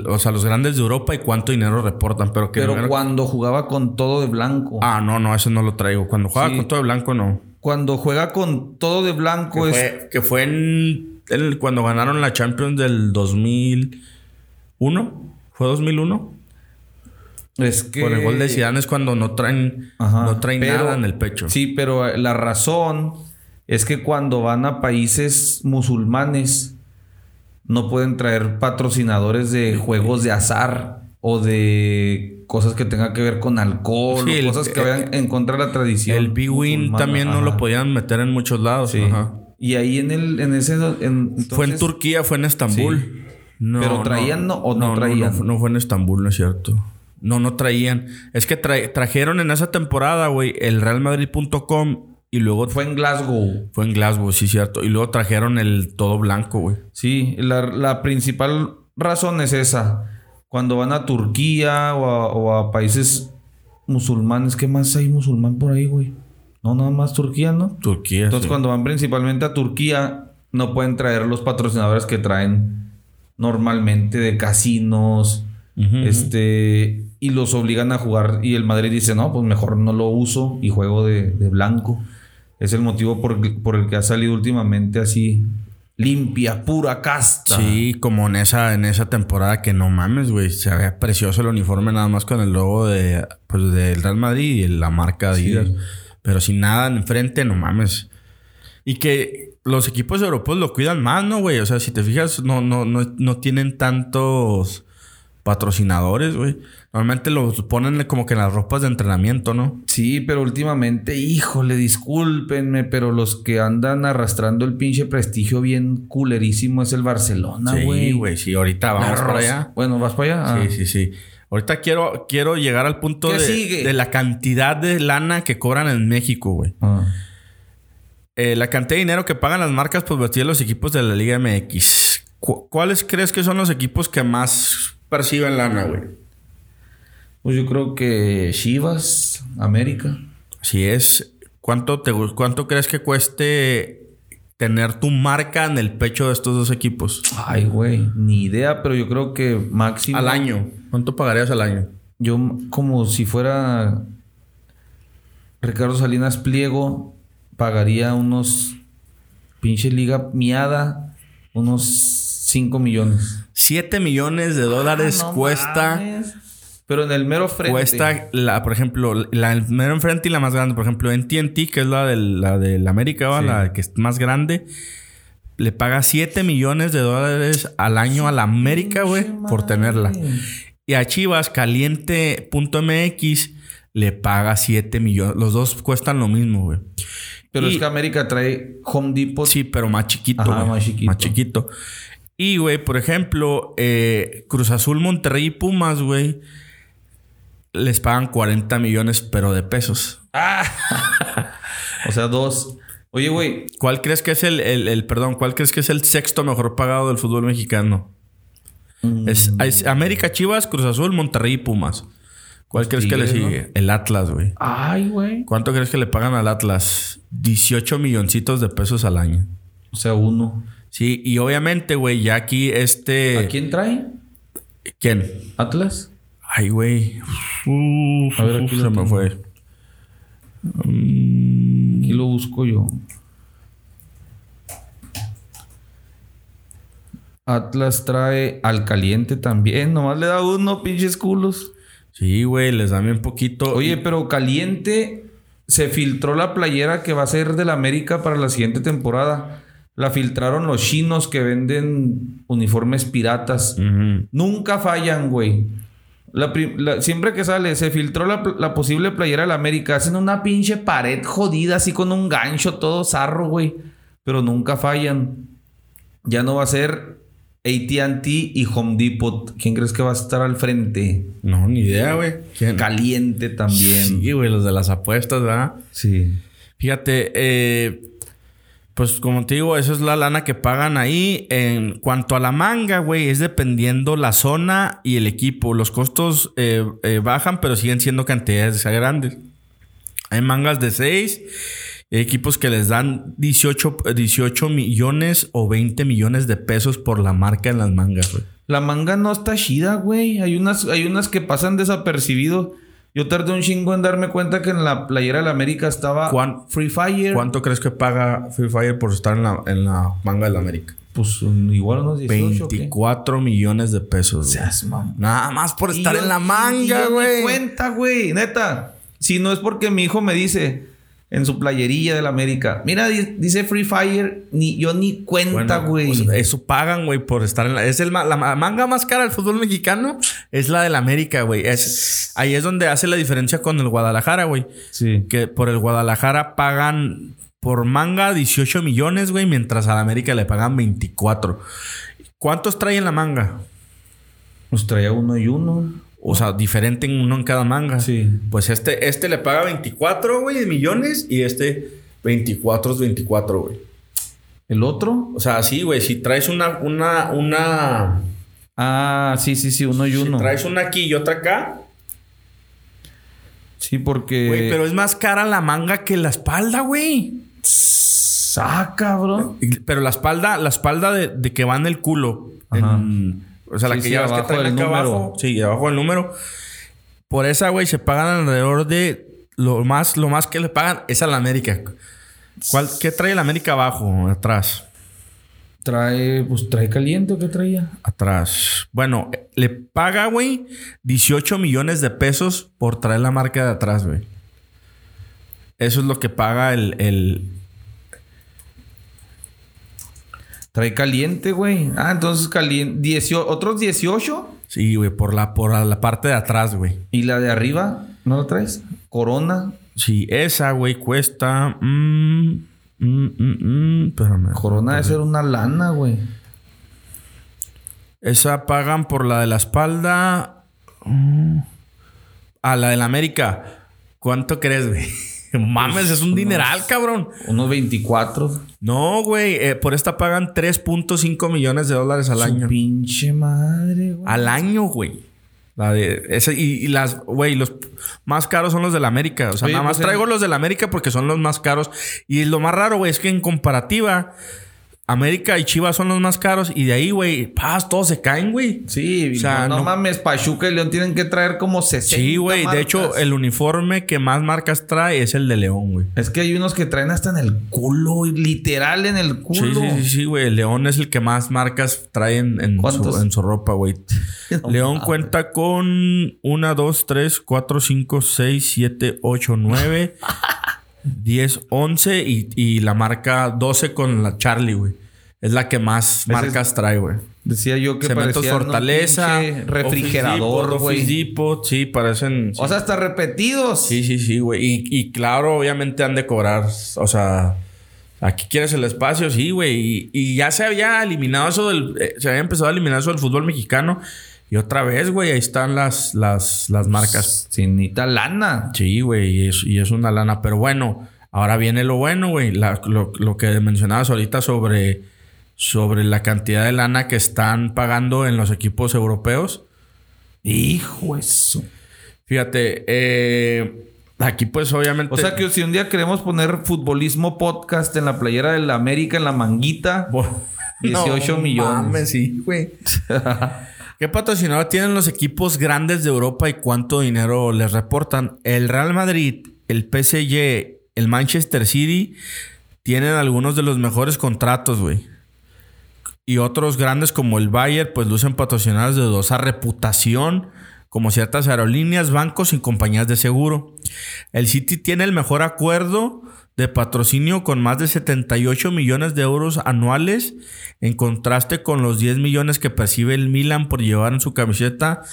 o sea, los grandes de Europa y cuánto dinero reportan. Pero que Pero primero- cuando jugaba con todo de blanco. Ah, no, no, eso no lo traigo. Cuando juega Sí. con todo de blanco, no. Cuando juega con todo de blanco Que es. fue, que fue en, cuando ganaron la Champions del 2001. ¿Fue 2001? Es que. Con el gol de Zidane es cuando no traen, Ajá, no traen pero- nada en el pecho. Sí, pero la razón es que cuando van a países musulmanes no pueden traer patrocinadores de juegos de azar o de cosas que tengan que ver con alcohol Sí, o el- cosas que eh, vayan en contra de la tradición. El Big Win musulmana. también no lo podían meter en muchos lados. Sí. Ajá. Y ahí en el en ese en- fue en Turquía, fue en Estambul. No, Pero traían, ¿no? ¿O no traían? No, no fue en Estambul, no es cierto. No, no traían. Es que tra- trajeron en esa temporada, güey, el realmadrid.com y luego fue, fue en Glasgow. fue en Glasgow, sí, cierto. Y luego trajeron el todo blanco, güey. Sí, la, la principal razón es esa. Cuando van a Turquía o a, o a países musulmanes, ¿qué más hay musulmán por ahí, güey? No, nada más Turquía, ¿no? Turquía. Entonces, sí. cuando van principalmente a Turquía, no pueden traer los patrocinadores que traen normalmente de casinos, este, y los obligan a jugar. Y el Madrid dice, no, pues mejor no lo uso y juego de, de blanco. Es el motivo por, por el que ha salido últimamente así limpia, pura casta. Sí, como en esa, en esa temporada que no mames, güey. Se veía precioso el uniforme nada más con el logo de, pues, del Real Madrid y la marca Sí. Pero sin nada enfrente, no mames. Y que los equipos europeos lo cuidan más, ¿no, güey? O sea, si te fijas, no, no, no, no tienen tantos patrocinadores, güey. Normalmente los ponen como que en las ropas de entrenamiento, ¿no? Sí, pero últimamente, híjole, discúlpenme, pero los que andan arrastrando el pinche prestigio bien culerísimo es el Barcelona, sí, güey. güey. Sí, ahorita vamos para allá. Bueno, ¿vas para allá? Ah. Sí, sí, sí. Ahorita quiero, quiero llegar al punto ¿Qué de, de la cantidad de lana que cobran en México, güey. Ah. Eh, la cantidad de dinero que pagan las marcas por vestir a los equipos de la Liga MX. Cu- ¿Cuáles crees que son los equipos que más perciben lana, güey? Pues yo creo que Chivas, América. Si es, ¿cuánto, te, ¿cuánto crees que cueste tener tu marca en el pecho de estos dos equipos? Ay, güey, ni idea, pero yo creo que máximo. Al año. ¿Cuánto pagarías al año? Yo, como si fuera. Ricardo Salinas Pliego pagaría unos pinche liga miada, unos 5 millones. 7 millones de dólares Ah, no cuesta. mames. Pero en el mero frente. Cuesta, la, por ejemplo, la el mero enfrente y la más grande. Por ejemplo, en TNT, que es la del, la del América, ¿va? Sí. la que es más grande, le paga 7 millones de dólares al año a la América, güey, por tenerla. Y a Chivas, caliente.mx, le paga 7 millones. Los dos cuestan lo mismo, güey. Pero Y- es que América trae Home Depot. Sí, pero más chiquito. Ajá, güey. más chiquito. Más chiquito. Y, güey, por ejemplo, eh, Cruz Azul, Monterrey y Pumas, güey, les pagan 40 millones, pero de pesos. O sea, dos. Oye, güey, ¿Cuál crees que es el, el- el- perdón, cuál crees que es el sexto mejor pagado del fútbol mexicano? Es, es América, Chivas, Cruz Azul, Monterrey y Pumas. ¿Cuál crees que le sigue? El Atlas, güey. Ay, güey. ¿Cuánto crees que le pagan al Atlas? 18 milloncitos de pesos al año. O sea, uno. Sí, y obviamente, güey, ya aquí este... ¿A quién trae? ¿Quién? ¿Atlas? Ay, güey. A ver, aquí se me fue. Mm, Aquí lo busco yo. Atlas trae al caliente también. Nomás le da uno, pinches culos. Sí, güey, les dan bien poquito. Oye, pero caliente se filtró la playera que va a ser del América para la siguiente temporada. La filtraron los chinos que venden uniformes piratas. Nunca fallan, güey. La prim- la- siempre que sale, se filtró la, posible playera del América. Hacen una pinche pared jodida, así con un gancho todo zarro, güey. Pero nunca fallan. Ya no va a ser ATT y Home Depot. ¿Quién crees que va a estar al frente? No, ni idea, güey. Caliente también. Sí, güey, los de las apuestas, ¿verdad? Sí. Fíjate, eh, pues como te digo, esa es la lana que pagan ahí. En cuanto a la manga, güey, es dependiendo la zona y el equipo. Los costos eh, eh, bajan, pero siguen siendo cantidades grandes. Hay mangas de 6, equipos que les dan 18, eh, 18 millones o 20 millones de pesos por la marca en las mangas, güey. La manga no está chida, güey. Hay unas, hay unas que pasan desapercibido. Yo tardé un chingo en darme cuenta que en la playera de la América estaba ¿Cuán- Free Fire. ¿Cuánto crees que paga Free Fire por estar en la, en la manga de la América? Pues igual unos 18. ¿o qué? 24 millones de pesos. Seas. Nada más por estar yo- en la manga, güey. cuenta, güey. Neta. Si no es porque mi hijo me dice en su playerilla de la América, mira, di- dice Free Fire, ni yo ni cuenta, Bueno, güey. pues, eso pagan, güey, por estar en la. Es el, la ma- manga más cara del fútbol mexicano. Es la del América, güey. Es, ahí es donde hace la diferencia con el Guadalajara, güey. sí. Que por el Guadalajara pagan por manga 18 millones, güey, mientras a la América le pagan 24. ¿Cuántos trae en la manga? Nos traía uno y uno. O sea, diferente en uno en cada manga. Sí. Pues este, este le paga 24, güey, de millones. Y este 24 es 24, güey. ¿El otro? O sea, sí, güey. Si traes una, una, una. Ah, sí, sí, sí, uno y Si uno. traes una aquí y otra acá. Sí, porque. Güey, pero es más cara la manga que la espalda, güey. Ah, cabrón. Y- Pero la espalda, la espalda de, de que va en el culo. Ajá. en- o sea, la Sí, que sí, llevas que traen acá número. abajo. Sí, abajo del número. Por esa, güey, se pagan alrededor de. Lo más, lo más que le pagan es a la América. ¿Cuál, ¿Qué trae la América abajo? Atrás. Trae, pues trae caliente o qué traía. Atrás. Bueno, le paga, güey, 18 millones de pesos por traer la marca de atrás, güey. Eso es lo que paga el, el, Trae caliente, güey. Ah, entonces caliente. 18, otros 18. Sí, güey, por la, por la parte de atrás, güey. Y la de arriba, ¿no la traes? Corona. Sí, esa, güey, cuesta. mm, mm, mm, mm, espérame. Corona debe ser una lana, güey. Esa pagan por la de la espalda. A la de la América. ¿Cuánto crees, güey? Mames, es un dineral, cabrón. Unos 24. No, güey. eh, por esta pagan 3.5 millones de dólares al Su año. pinche madre, güey. Al año, güey. La de ese, y, y las, güey, los más caros son los de la América. O sea, Oye, nada más pues, traigo los de la América porque son los más caros. Y lo más raro, güey, es que en comparativa, América y Chivas son los más caros. Y de ahí, güey, paz, todos se caen, güey. Sí, O sea, no, no mames, Pachuca y León tienen que traer como 60 Sí, güey. De hecho, el uniforme que más marcas trae es el de León, güey. Es que hay unos que traen hasta en el culo, literal en el Sí, culo. sí, sí, sí, güey. El León es el que más marcas trae en, en su, en su ropa, güey. No León mames. cuenta con 1, 2, 3, 4, 5, 6, 7, 8, 9, 10, 11 y, y la marca 12 con la Charlie, güey. Es la que más Ese marcas trae, güey. Decía yo que Cementos parecían Fortaleza, pinche refrigerador, güey. Sí, parecen. O sea, hasta repetidos. Sí, sí, sí, güey. Y, y claro, obviamente han de cobrar. O sea, aquí quieres el espacio, sí, güey. Y, y ya se había eliminado eso del. eh, se había empezado a eliminar eso del fútbol mexicano. Y otra vez, güey, ahí están las, las, las marcas. Sin tal lana. Sí, güey, y es, y es una lana. Pero bueno, ahora viene lo bueno, güey. Lo, lo que mencionabas ahorita sobre, sobre la cantidad de lana que están pagando en los equipos europeos. Hijo eso. Fíjate, eh, aquí pues obviamente... O sea que si un día queremos poner futbolismo podcast en la playera del América, en la manguita, Bo- 18 millones. mames, sí, güey. ¿Qué patrocinador tienen los equipos grandes de Europa y cuánto dinero les reportan? El Real Madrid, el PSG, el Manchester City tienen algunos de los mejores contratos, güey. Y otros grandes como el Bayern, pues lucen patrocinados de dudosa reputación, como ciertas aerolíneas, bancos y compañías de seguro. El City tiene el mejor acuerdo de patrocinio con más de 78 millones de euros anuales, en contraste con los 10 millones que percibe el Milan por llevar en su camiseta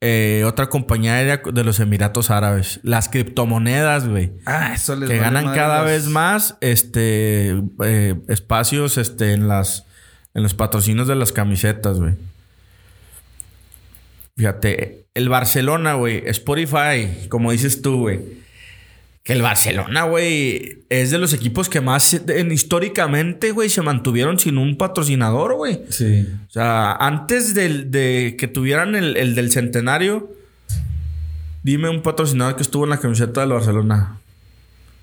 eh, otra compañía aérea de los Emiratos Árabes. Las criptomonedas, güey ah, eso les que vale ganan cada vez más este eh, espacios este en las en los patrocinios de las camisetas, güey. Fíjate, el Barcelona, güey, Spotify, como dices tú, güey. Que el Barcelona, güey, es de los equipos que más en- históricamente, güey, se mantuvieron sin un patrocinador, güey. Sí. O sea, antes del, de que tuvieran el, el del centenario, dime un patrocinador que estuvo en la camiseta del Barcelona.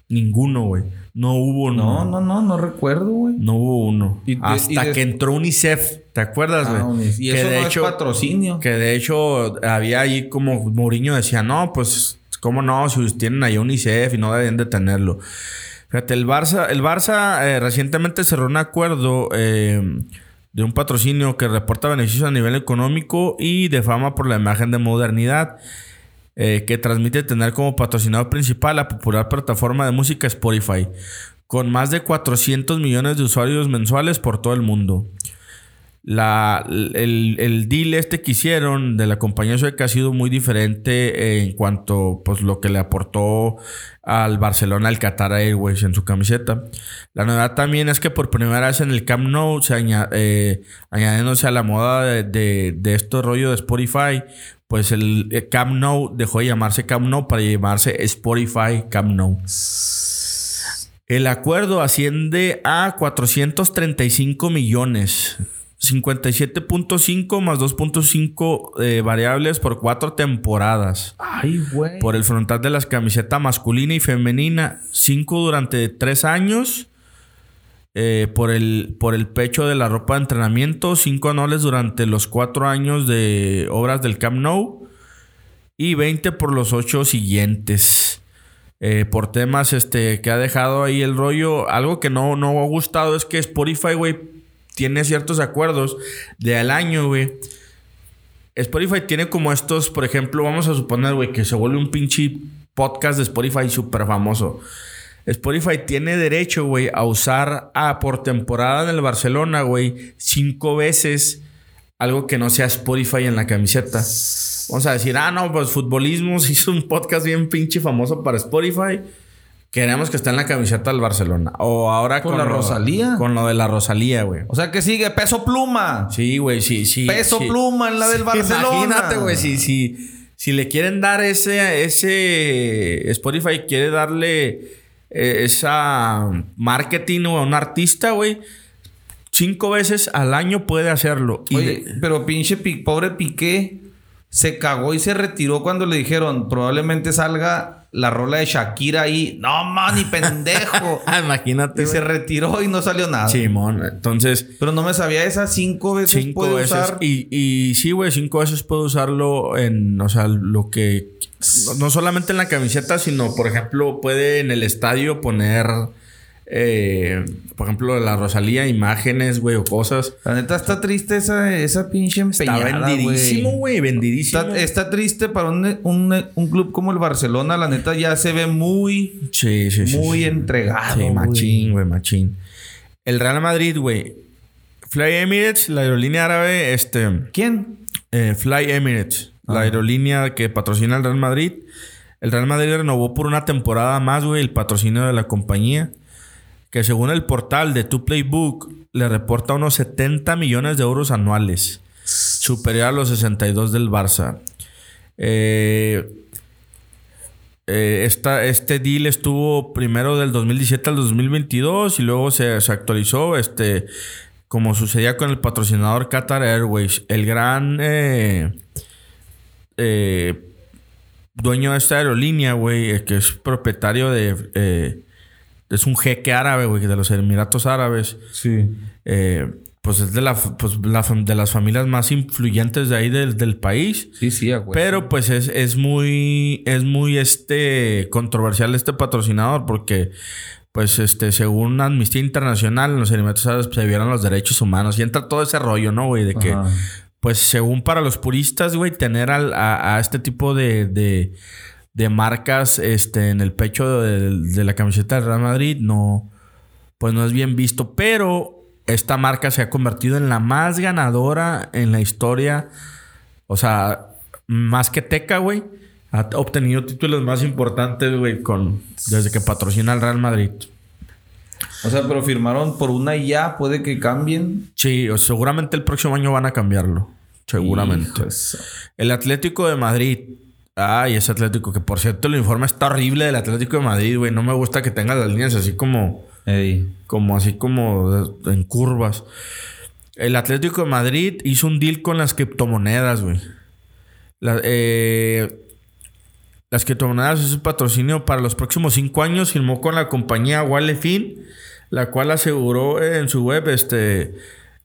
Ninguno, güey. No hubo No, uno. no, no, no recuerdo, güey. No hubo uno. Y de- Hasta y de- que entró UNICEF. ¿Te acuerdas, güey? Ah, y que eso de no hecho, es patrocinio. que de hecho había ahí como Mourinho decía, no, pues, ¿cómo no? Si tienen ahí UNICEF y no deben de tenerlo. Fíjate, el Barça, el Barça eh, recientemente cerró un acuerdo eh, de un patrocinio que reporta beneficios a nivel económico y de fama por la imagen de modernidad. eh, que transmite tener como patrocinador principal la popular plataforma de música Spotify, con más de 400 millones de usuarios mensuales por todo el mundo. La, el, el deal este que hicieron de la compañía sueca ha sido muy diferente en cuanto pues lo que le aportó al Barcelona al Qatar Airways en su camiseta. La novedad también es que por primera vez en el Camp Nou se eh, añadiéndose a la moda de, de, de este rollo de Spotify, pues el eh, Camp Nou dejó de llamarse Camp Nou para llamarse Spotify Camp Nou. El acuerdo asciende a 435 millones. 57.5 más 2.5 eh, variables por cuatro temporadas. Ay, güey. Por el frontal de las camisetas masculina y femenina. 5 durante 3 años. Eh, por, el, por el pecho de la ropa de entrenamiento. 5 anuales durante los 4 años de obras del Camp Nou. Y 20 por los 8 siguientes. Eh, por temas este, que ha dejado ahí el rollo. Algo que no, no ha gustado es que Spotify, güey, tiene ciertos acuerdos de al año, güey. Spotify tiene como estos, por ejemplo, vamos a suponer, güey, que se vuelve un pinche podcast de Spotify súper famoso. Spotify tiene derecho, güey, a usar a, por temporada en el Barcelona, güey, cinco veces algo que no sea Spotify en la camiseta. Vamos a decir, ah, no, pues futbolismo se hizo un podcast bien pinche famoso para Spotify. Queremos que esté en la camiseta del Barcelona. O ahora Con con, la lo- Rosalía. Con lo de la Rosalía, güey. O sea que sigue peso pluma. Sí, güey, sí, sí. Peso sí. pluma en la del Barcelona. Imagínate, güey, si, si, si le quieren dar ese, ese Spotify quiere darle eh, esa marketing o a un artista, güey, cinco veces al año puede hacerlo. Y pero pinche pi- pobre Piqué se cagó y se retiró cuando le dijeron probablemente salga la rola de Shakira ahí. No, man, ni pendejo. Imagínate. y se retiró y no salió nada. Simón, entonces Pero no me sabía esas cinco veces cinco puede veces. usar. Y, y sí, güey, cinco veces puedo usarlo en, o sea, lo que. No, no solamente en la camiseta, sino, por ejemplo, puede en el estadio poner, eh, por ejemplo, la Rosalía, imágenes, güey, o cosas. La neta está triste esa, esa pinche Está empeñada, vendidísimo, güey, vendidísimo. Está, está triste para un, un- un club como el Barcelona. La neta ya se ve muy, Sí, sí, sí. muy entregado. Sí, machín, güey, machín. El Real Madrid, güey. Fly Emirates, la aerolínea árabe, este. ¿Quién? eh, Fly Emirates, la aerolínea que patrocina el Real Madrid. El Real Madrid renovó por una temporada más, güey, el patrocinio de la compañía. Que según el portal de Tu Playbook, le reporta unos 70 millones de euros anuales. Superior a los 62 del Barça. Eh, eh, esta- este deal estuvo primero del 2017 al 2022 y luego se, se actualizó, este, como sucedía con el patrocinador Qatar Airways. El gran eh, dueño de esta aerolínea, güey, que es propietario de... es un jeque árabe, güey, de los Emiratos Árabes. Sí. Eh, pues es de, la, pues, la de las familias más influyentes de ahí del, del país. Sí, sí, huevo. Pero pues es, es muy, es muy este controversial este patrocinador porque pues este, según Amnistía Internacional en los Emiratos Árabes pues, se violan los derechos humanos y entra todo ese rollo, ¿no, güey? De que Ajá. pues según para los puristas, güey, tener al- a, a este tipo de, de, de marcas este, en el pecho de, de la camiseta del Real Madrid no, pues no es bien visto. Pero esta marca se ha convertido en la más ganadora en la historia. O sea, más que Teca, güey. Ha obtenido títulos más importantes, güey, con, desde que patrocina al Real Madrid. O sea, pero firmaron por una y ya, puede que cambien. Sí, seguramente el próximo año van a cambiarlo. Seguramente. Hijo El Atlético de Madrid. Ay, ese Atlético, que por cierto el uniforme está horrible del Atlético de Madrid, güey. No me gusta que tenga las líneas así como, Ey. como así como en curvas. El Atlético de Madrid hizo un deal con las criptomonedas, güey. La- eh, las criptomonedas es un patrocinio para los próximos cinco años. Firmó con la compañía Wallefin, la cual aseguró en su web este,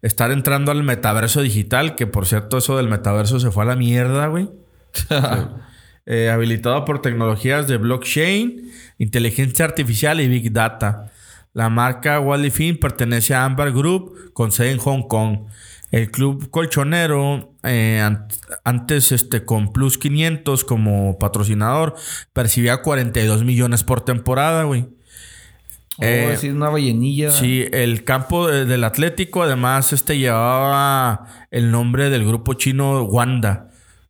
estar entrando al metaverso digital. Que por cierto, eso del metaverso se fue a la mierda, güey. Eh, habilitado por tecnologías de blockchain, inteligencia artificial y big data. La marca Wally Fin pertenece a Amber Group con sede en Hong Kong. El club colchonero, eh, an- antes este, con Plus 500 como patrocinador, percibía 42 millones por temporada, güey. Oh, Eh, sí, una ballenilla. Sí, el campo de- del Atlético además este llevaba el nombre del grupo chino Wanda.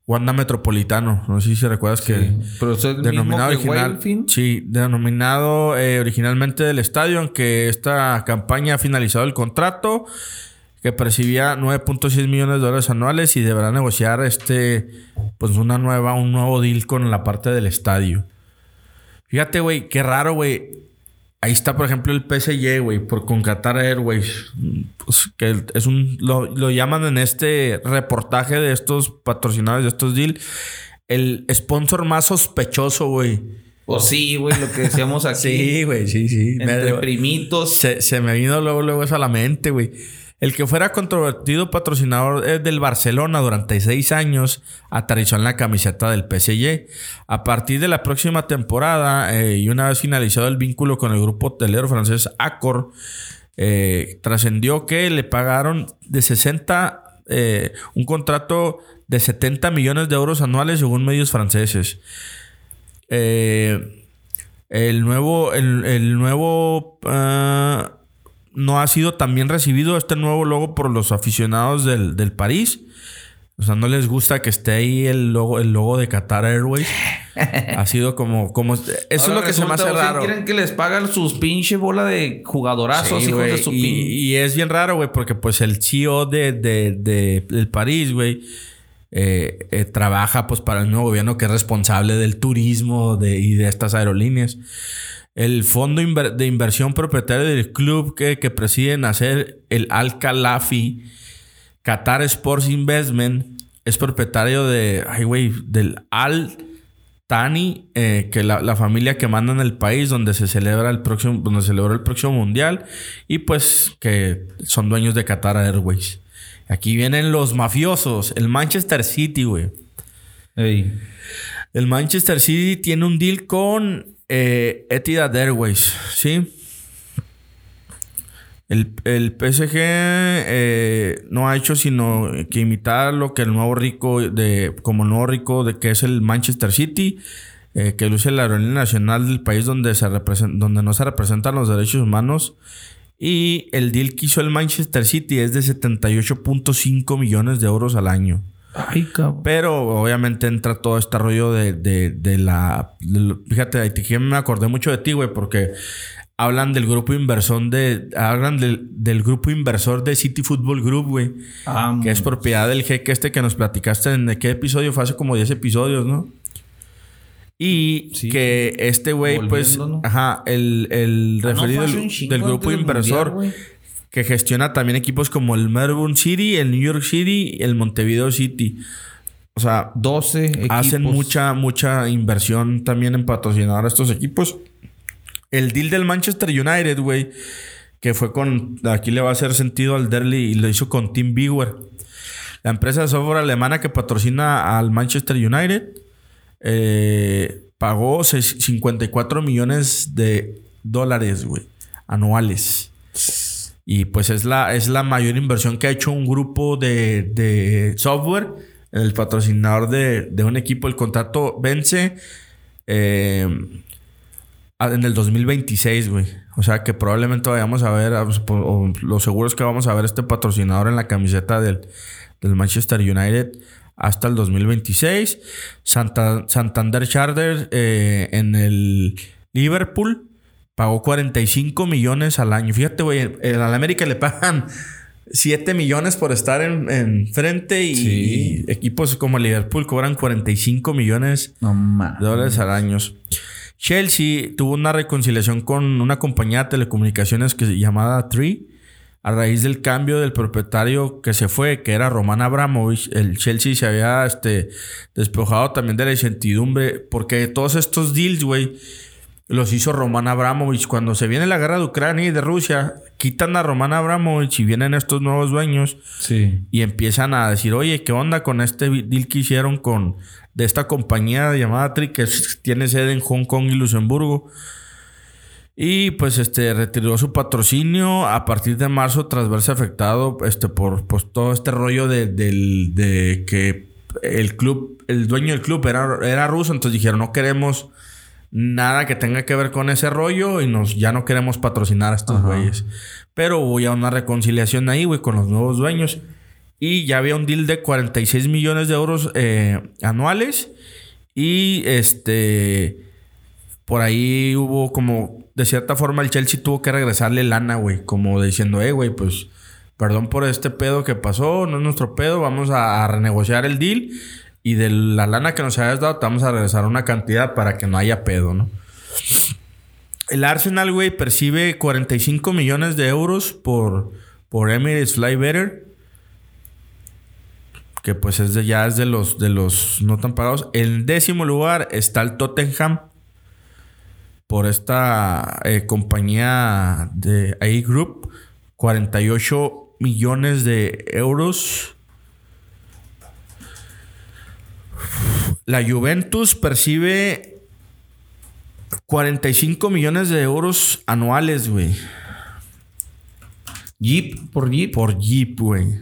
Wanda Metropolitano. No sé si recuerdas que... Pero es el Denominado mismo que original. Wildfin. Sí, denominado eh, originalmente del estadio, aunque esta campaña ha finalizado el contrato, que percibía 9.6 millones de dólares anuales y deberá negociar este, pues una nueva, un nuevo deal con la parte del estadio. Fíjate, güey, qué raro, güey. Ahí está, por ejemplo, el PSG, güey, por con Qatar Airways. Pues, que es un. Lo, lo llaman en este reportaje de estos patrocinadores, de estos deals, el sponsor más sospechoso, güey. Pues sí, güey, lo que decíamos aquí. Sí, güey, sí, sí. Entre Me- primitos. se, se me vino luego, luego eso a la mente, güey. El que fuera controvertido patrocinador del Barcelona durante seis años aterrizó en la camiseta del PSG. A partir de la próxima temporada eh, y una vez finalizado el vínculo con el grupo hotelero francés Accor, eh, trascendió que le pagaron de 60, eh, un contrato de 70 millones de euros anuales según medios franceses. El nuevo, el, el nuevo ah, no ha sido tan bien recibido este nuevo logo por los aficionados del, del París. O sea, no les gusta que esté ahí el logo, el logo de Qatar Airways. ha sido como, como eso es lo que se me hace raro. quieren que les pagan sus pinche bola de jugadorazos, Sí, hijos de su y, y es bien raro, güey, porque pues el CEO de, de, de- del París, güey, eh, eh, trabaja pues para el nuevo gobierno que es responsable del turismo de, y de estas aerolíneas. El fondo inver- de inversión propietario del club que, que preside Nacer, el Al Khalafi, Qatar Sports Investment, es propietario de, ay, güey, del Al Tani, eh, que la, la familia que manda en el país donde se celebra el próximo, donde se celebró el próximo mundial, y pues que son dueños de Qatar Airways. Aquí vienen los mafiosos, el Manchester City, güey. Ey. El Manchester City tiene un deal con eh, Etihad Airways, ¿sí? El, el PSG eh, no ha hecho sino que imitar lo que el nuevo rico de como el nuevo rico de que es el Manchester City, eh, que luce la aerolínea nacional del país donde se donde no se representan los derechos humanos. Y el deal que hizo el Manchester City es de 78.5 millones de euros al año. Ay, cabrón. Pero obviamente entra todo este rollo de, de, de la... de fíjate, me acordé mucho de ti, güey, porque hablan del grupo inversor de... Hablan del, del grupo inversor de City Football Group, güey. Ah, Que es propiedad del jeque este que nos platicaste en qué episodio fue hace como 10 episodios, ¿no? Y Sí. que este güey, pues, ajá, el, el Ah, no, referido del, grupo inversor Mundial. Que gestiona también equipos como el Melbourne City, el New York City y el Montevideo City. O sea, 12 equipos. hacen mucha, mucha inversión también en patrocinar a estos equipos. El deal del Manchester United, güey, que fue con. Aquí le va a hacer sentido al Derly y lo hizo con Team Viewer. La empresa de software alemana que patrocina al Manchester United eh, pagó seis- 54 millones de dólares, güey, anuales. Y pues es la, es la mayor inversión que ha hecho un grupo de, de software, el patrocinador de, de un equipo. El contrato vence eh, en el 2026, güey. O sea que probablemente vayamos a ver, a- o lo seguro es que vamos a ver este patrocinador en la camiseta del, del Manchester United hasta el 2026. Santa- Santander Charter eh, en el Liverpool pagó 45 millones al año. Fíjate, güey, al América le pagan 7 millones por estar en, en frente y, Sí. y equipos como Liverpool cobran 45 millones No de dólares al año. Chelsea tuvo una reconciliación con una compañía de telecomunicaciones que se llamaba Tree. A raíz del cambio del propietario que se fue, que era Roman Abramovich, el Chelsea se había este, despojado también de la incertidumbre, porque todos estos deals, güey, los hizo Roman Abramovich. Cuando se viene la guerra de Ucrania y de Rusia, quitan a Roman Abramovich y vienen estos nuevos dueños Sí. y empiezan a decir, oye, ¿qué onda con este deal que hicieron con de esta compañía llamada Tri que tiene sede en Hong Kong y Luxemburgo? Y pues este retiró su patrocinio a partir de marzo tras verse afectado este por pues, todo este rollo de, de que el club, el dueño del club era, era ruso, entonces dijeron no queremos nada que tenga que ver con ese rollo y nos ya no queremos patrocinar a estos güeyes. Pero hubo ya una reconciliación ahí, güey, con los nuevos dueños. Y ya había un deal de 46 millones de euros eh, anuales. Y este. Por ahí hubo como. De cierta forma, el Chelsea tuvo que regresarle lana, güey. Como diciendo, eh, güey, pues. Perdón por este pedo que pasó. No es nuestro pedo. Vamos a, a renegociar el deal. Y de la lana que nos hayas dado, te vamos a regresar una cantidad para que no haya pedo, ¿no? El Arsenal, güey, percibe 45 millones de euros por, por Emirates Fly Better. Que pues es de, ya es de los, de los no tan pagados. En décimo lugar está el Tottenham. Por esta eh, compañía de A Group. 48 millones de euros. La Juventus percibe 45 millones de euros anuales, güey. Jeep por Jeep. Por Jeep, güey.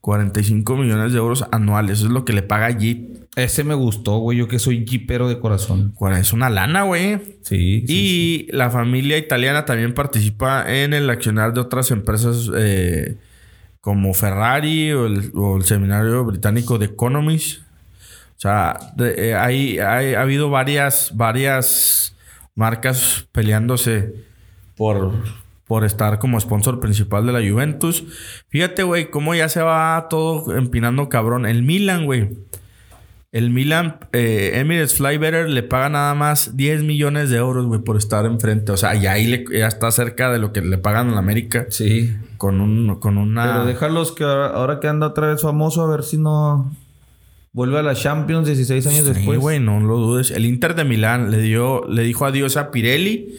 45 millones de euros anuales. Eso es lo que le paga Jeep. Ese me gustó, güey. Yo que soy jeepero de corazón. Es una lana, güey. Sí. sí, Y la familia italiana también participa en el accionar de otras empresas eh, como Ferrari o el, o el seminario británico de Economist. O sea, de- eh, hay, hay- ha habido varias, varias marcas peleándose por, por estar como sponsor principal de la Juventus. Fíjate, güey, cómo ya se va todo empinando cabrón. El Milan, güey. El Milan, eh, Emirates Fly Better le paga nada más 10 millones de euros, güey, por estar enfrente. O sea, ya ahí le- ya está cerca de lo que le pagan en América Sí. con, un, con una... Pero déjalos que ahora que anda otra vez famoso, a ver si no. Vuelve a la Champions 16 años Sí, después. güey, no lo dudes. El Inter de Milán le dio, le dijo adiós a Pirelli.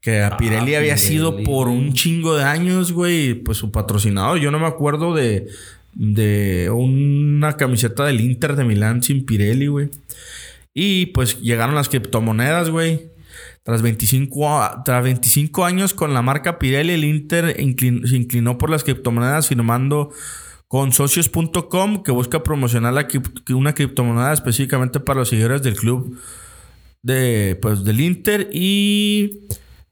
Que a Pirelli había Pirelli, sido por güey. un chingo de años, güey, pues su patrocinador. Yo no me acuerdo de, de una camiseta del Inter de Milán sin Pirelli, güey. Y pues llegaron las criptomonedas, güey. Tras 25, a- tras 25 años con la marca Pirelli, el Inter inclin- se inclinó por las criptomonedas firmando con socios.com que busca promocionar la una criptomoneda específicamente para los seguidores del club de, pues, del Inter y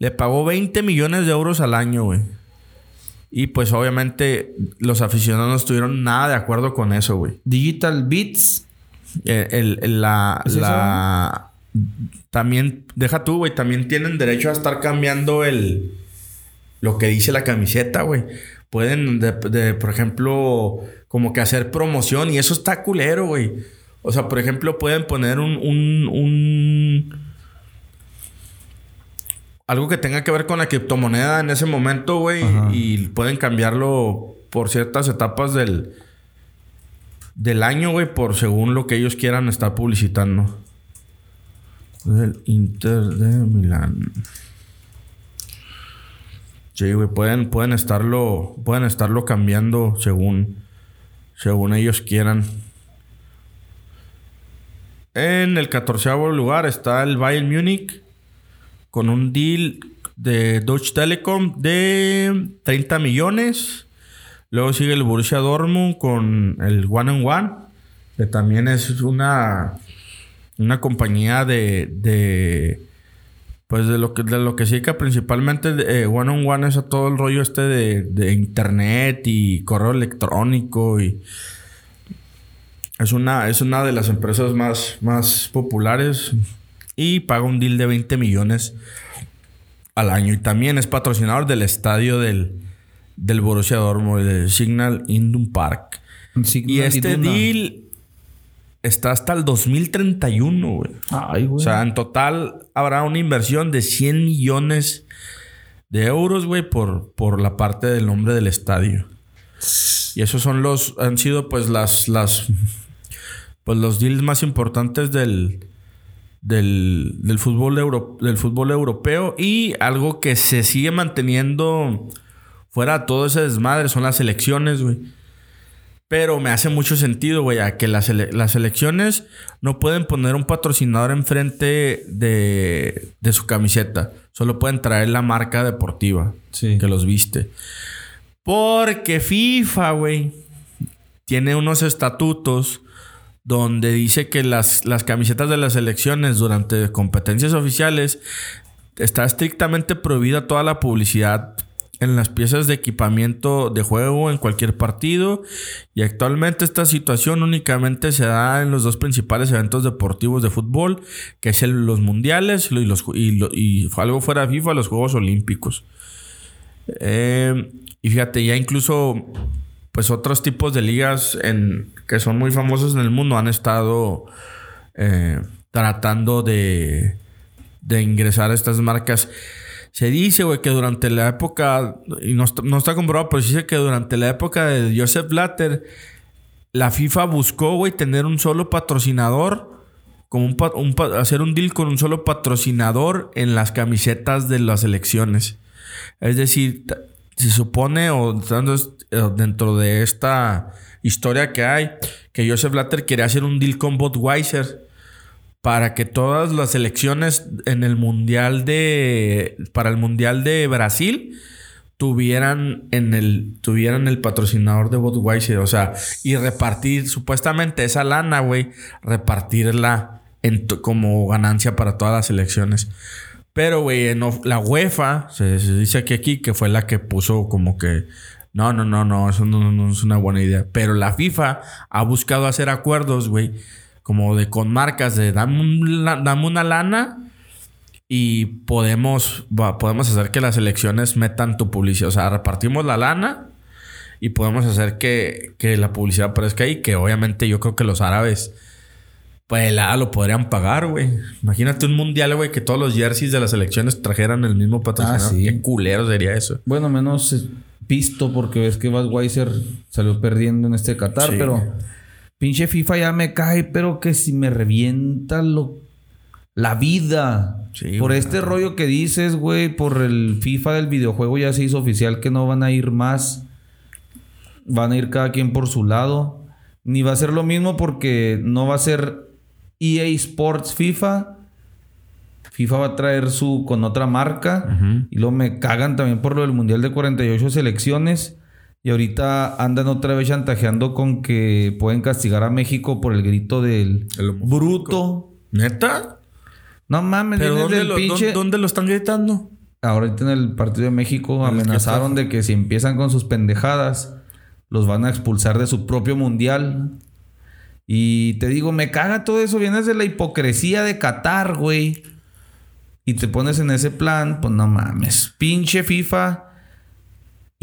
le pagó 20 millones de euros al año, güey. Y pues obviamente los aficionados no estuvieron nada de acuerdo con eso, güey. Digital Beats. Eh, el- el- la, la- también, deja tú, güey, también tienen derecho a estar cambiando el lo que dice la camiseta, güey. Pueden, de, de, por ejemplo, como que hacer promoción y eso está culero, güey. O sea, por ejemplo, pueden poner un, un, un- algo que tenga que ver con la criptomoneda en ese momento, güey, y pueden cambiarlo por ciertas etapas del del año, güey, por según lo que ellos quieran estar publicitando. Del Inter de Milán. Sí, güey, pueden, pueden estarlo, pueden estarlo cambiando según, según ellos quieran. En el catorceavo lugar está el Bayern Múnich con un deal de Deutsche Telekom de 30 millones. Luego sigue el Borussia Dortmund con el One and One, que también es una, una compañía de, de pues de lo que de lo que se dedica principalmente eh, One on One es a todo el rollo este de, de internet y correo electrónico y es una es una de las empresas más más populares y paga un deal de 20 millones al año y también es patrocinador del estadio del del Borussia Dortmund del Signal Iduna Park y este Iduna. deal está hasta el 2031 güey Ay, o güey. sea, en total habrá una inversión de 100 millones de euros, güey, por, por la parte del nombre del estadio. Y esos son los, han sido pues las, las, pues los deals más importantes del, del, del fútbol euro- del fútbol europeo y algo que se sigue manteniendo fuera de todo ese desmadre son las elecciones, güey. Pero me hace mucho sentido, güey, a que las, ele- las elecciones no pueden poner un patrocinador enfrente de, de su camiseta. Solo pueden traer la marca deportiva Sí. que los viste. Porque FIFA, güey, tiene unos estatutos donde dice que las, las camisetas de las elecciones durante competencias oficiales está estrictamente prohibida toda la publicidad en las piezas de equipamiento de juego en cualquier partido y actualmente esta situación únicamente se da en los dos principales eventos deportivos de fútbol que es el- los mundiales y, los, y, algo fuera de FIFA los Juegos Olímpicos Eh, y fíjate ya incluso pues otros tipos de ligas que son muy famosos en el mundo han estado eh, tratando de, de ingresar a estas marcas. Se dice, güey, que durante la época, y no, no está comprobado, pero se dice que durante la época de Joseph Blatter, la FIFA buscó, güey, tener un solo patrocinador, como un, hacer un deal con un solo patrocinador en las camisetas de las elecciones. Es decir, se supone, o eh, dentro de esta historia que hay, que Joseph Blatter quería hacer un deal con Budweiser para que todas las elecciones en el mundial de para el mundial de Brasil tuvieran en el tuvieran el patrocinador de Budweiser, o sea, y repartir supuestamente esa lana, güey, repartirla en como ganancia para todas las elecciones. Pero, güey, en of- la UEFA, se, se dice que aquí que fue la que puso como que no, no, no, no, eso no, no es una buena idea. Pero la FIFA ha buscado hacer acuerdos, güey, como de con marcas de dame, un la- dame una lana y podemos, podemos hacer que las elecciones metan tu publicidad. O sea, repartimos la lana y podemos hacer que, que la publicidad aparezca ahí. Que obviamente yo creo que los árabes, pues la lo podrían pagar, güey. Imagínate un mundial, güey, que todos los jerseys de las elecciones trajeran el mismo patrocinador. Ah, sí. Qué culero sería eso. Bueno, menos eh, visto porque ves que Budweiser salió perdiendo en este Qatar, Sí. pero Pinche FIFA ya me cae, pero que si me revienta lo, la vida. Sí, por este claro. rollo que dices, güey, por el FIFA del videojuego ya se hizo oficial que no van a ir más. Van a ir cada quien por su lado. Ni va a ser lo mismo porque no va a ser EA Sports FIFA. FIFA va a traer su con otra marca. Y luego me cagan también por lo del Mundial de 48 selecciones. Y ahorita andan otra vez chantajeando con que pueden castigar a México por el grito del El bruto. ¿Neta? No mames, ¿Pero dónde lo, pinche... dónde- lo están gritando? Ahorita en el partido de México amenazaron de que si empiezan con sus pendejadas, los van a expulsar de su propio mundial. Y te digo, me caga todo eso. Vienes de la hipocresía de Qatar, güey. Y te pones en ese plan, pues no mames. Pinche FIFA.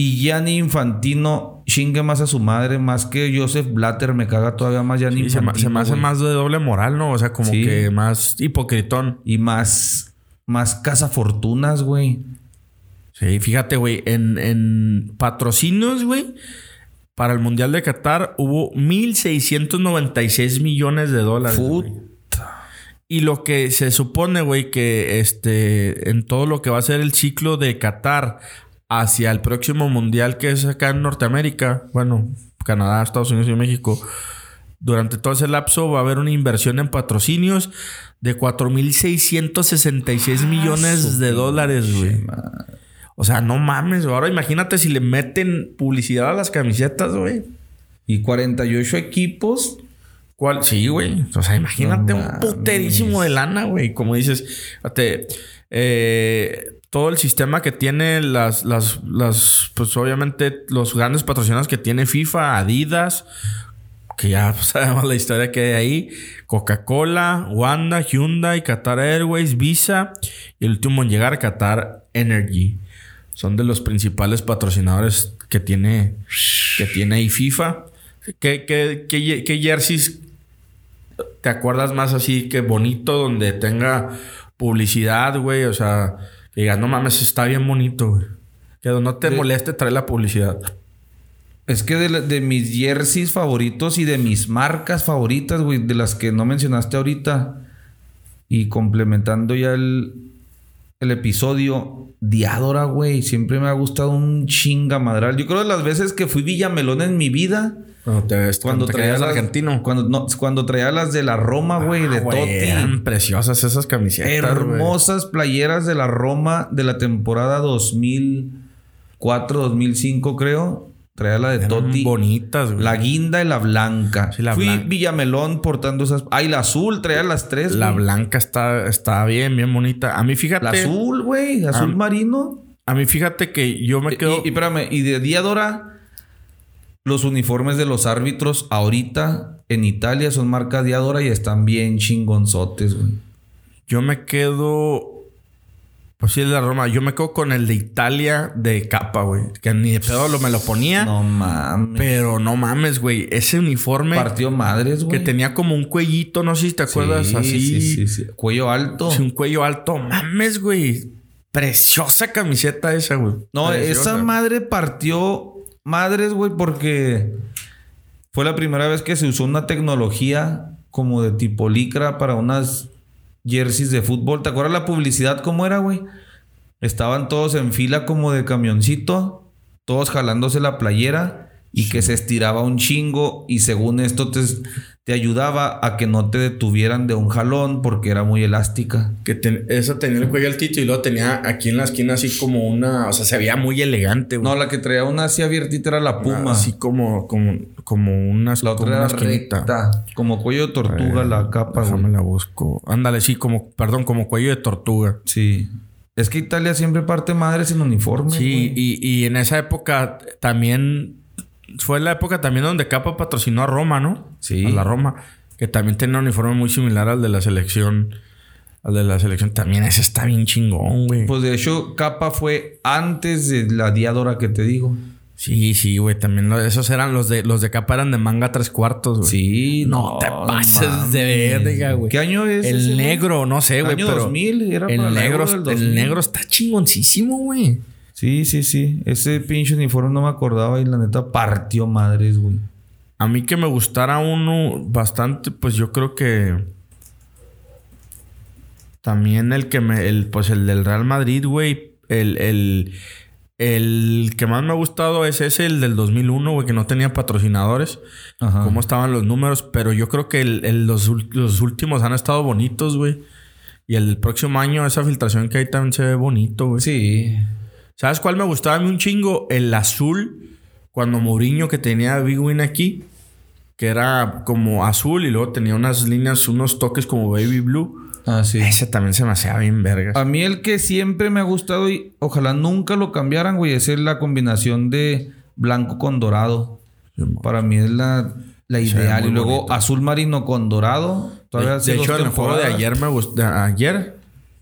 Y Gianni Infantino chingue más a su madre, más que Joseph Blatter. Me caga todavía más Gianni Sí, se, Infantino. ma- se me hace más de doble moral, ¿no? O sea, como Sí. que más hipocritón. Y más, más cazafortunas, güey. Sí, fíjate, güey, en, en patrocinios, güey, para el Mundial de Qatar hubo 1.696 millones de dólares. Puta. Y lo que se supone, güey, que este, en todo lo que va a ser el ciclo de Qatar hacia el próximo Mundial que es acá en Norteamérica, bueno, Canadá, Estados Unidos y México, durante todo ese lapso va a haber una inversión en patrocinios de 4.666 millones de dólares, güey. O sea, no mames, ahora imagínate si le meten publicidad a las camisetas, güey. Y 48 equipos. ¿Cuál? Sí, güey. O sea, imagínate No un puterísimo de lana, güey. Como dices, fíjate, eh, todo el sistema que tiene las, las, las, pues obviamente los grandes patrocinadores que tiene FIFA, Adidas, que ya pues, sabemos la historia que hay ahí, Coca-Cola, Wanda, Hyundai, Qatar Airways, Visa y el último en llegar, Qatar Energy. Son de los principales patrocinadores que tiene, que tiene ahí FIFA. ¿Qué, qué, qué, qué jerseys te acuerdas más así que bonito, donde tenga publicidad, güey? O sea, que digas, no mames, está bien bonito, güey. Que no te De- moleste traer la publicidad. Es que de, de mis jerseys favoritos y de mis marcas favoritas, güey, de las que no mencionaste ahorita. Y complementando ya el, el episodio, Diadora, güey. Siempre me ha gustado un chingamadral. Yo creo de las veces que fui Villamelón en mi vida. Cuando te, ves- Cuando, te traía las, argentino. Cuando, no, cuando traía las de la Roma, güey, de Ah, güey, Totti. Eran preciosas esas camisetas. Hermosas playeras de la Roma de la temporada 2004, 2005, creo. Traía la de Eran Totti. bonitas, güey. La guinda y la blanca. Sí, la Fui blanca. Villamelón portando esas. Ay, la azul, traía las tres. La blanca está, está bien, bien bonita. A mí, fíjate. La azul, güey. Azul Ah. marino. A mí, fíjate que yo me Y, quedo. y espérame, y de Diadora, los uniformes de los árbitros ahorita en Italia son marca Diadora y están bien chingonzotes, güey. Yo me quedo. Pues sí, el de Roma. Yo me quedo con el de Italia de capa, güey. Que ni de pedo lo me lo ponía. No mames. Pero no mames, güey. Ese uniforme Partió madres, güey. que tenía como un cuellito, no sé si te acuerdas, Sí, así. sí, sí, sí. Cuello alto. Sí, un cuello alto. Mames, güey. Preciosa camiseta esa, güey. No, Preciosa. esa madre partió madres, güey, porque fue la primera vez que se usó una tecnología como de tipo licra para unas jerseys de fútbol. ¿Te acuerdas la publicidad cómo era, güey? Estaban todos en fila como de camioncito, todos jalándose la playera y que se estiraba un chingo y según esto te, te ayudaba a que no te detuvieran de un jalón porque era muy elástica. Que ten- esa tenía el cuello altito y luego tenía aquí en la esquina así como una... O sea, se veía muy elegante, güey. No, la que traía una así abiertita era la puma. Así como, como, como una, La otra era esquinita. recta. Como cuello de tortuga la capa, Déjame güey. la busco. Ándale, sí, como, perdón, como cuello de tortuga. Sí. Es que Italia siempre parte madres en uniforme. Sí, güey. y, y en esa época también fue la época también donde Capa patrocinó a Roma, ¿no? Sí. A la Roma, que también tenía un uniforme muy similar al de la selección. Al de la selección también ese está bien chingón, güey. Pues de hecho, capa fue antes de la diadora que te digo. sí, sí, güey. También lo- esos eran los de los de Capa eran de manga tres cuartos, güey. Sí, No, te pases mames. de verga, güey. ¿Qué año es? El ese, güey? negro, no sé, güey, Año pero 2000, era para el negro, el 2000. negro está chingoncísimo, güey. Sí, sí, sí. Ese pinche uniforme no me acordaba y la neta partió madres, güey. A mí que me gustara uno bastante, pues yo creo que. También el que me. El, pues el del Real Madrid, güey. El, el, el que más me ha gustado es ese, el del 2001, güey, que no tenía patrocinadores. Ajá. Cómo estaban los números. Pero yo creo que el- el- los, los últimos han estado bonitos, güey. Y el del próximo año, esa filtración que hay también se ve bonito, güey. Sí. ¿Sabes cuál me gustaba a mí un chingo? El azul, cuando Mourinho que tenía a Big Win aquí, que era como azul y luego tenía unas líneas, unos toques como baby blue. Ah, sí. Ese también se me hacía bien vergas. A mí el que siempre me ha gustado y ojalá nunca lo cambiaran, güey, es la combinación de blanco con dorado. Para mí es la, la ideal. Y luego bonito. azul marino con dorado. Todavía de de hecho, en el juego de ayer me gustó. Ayer,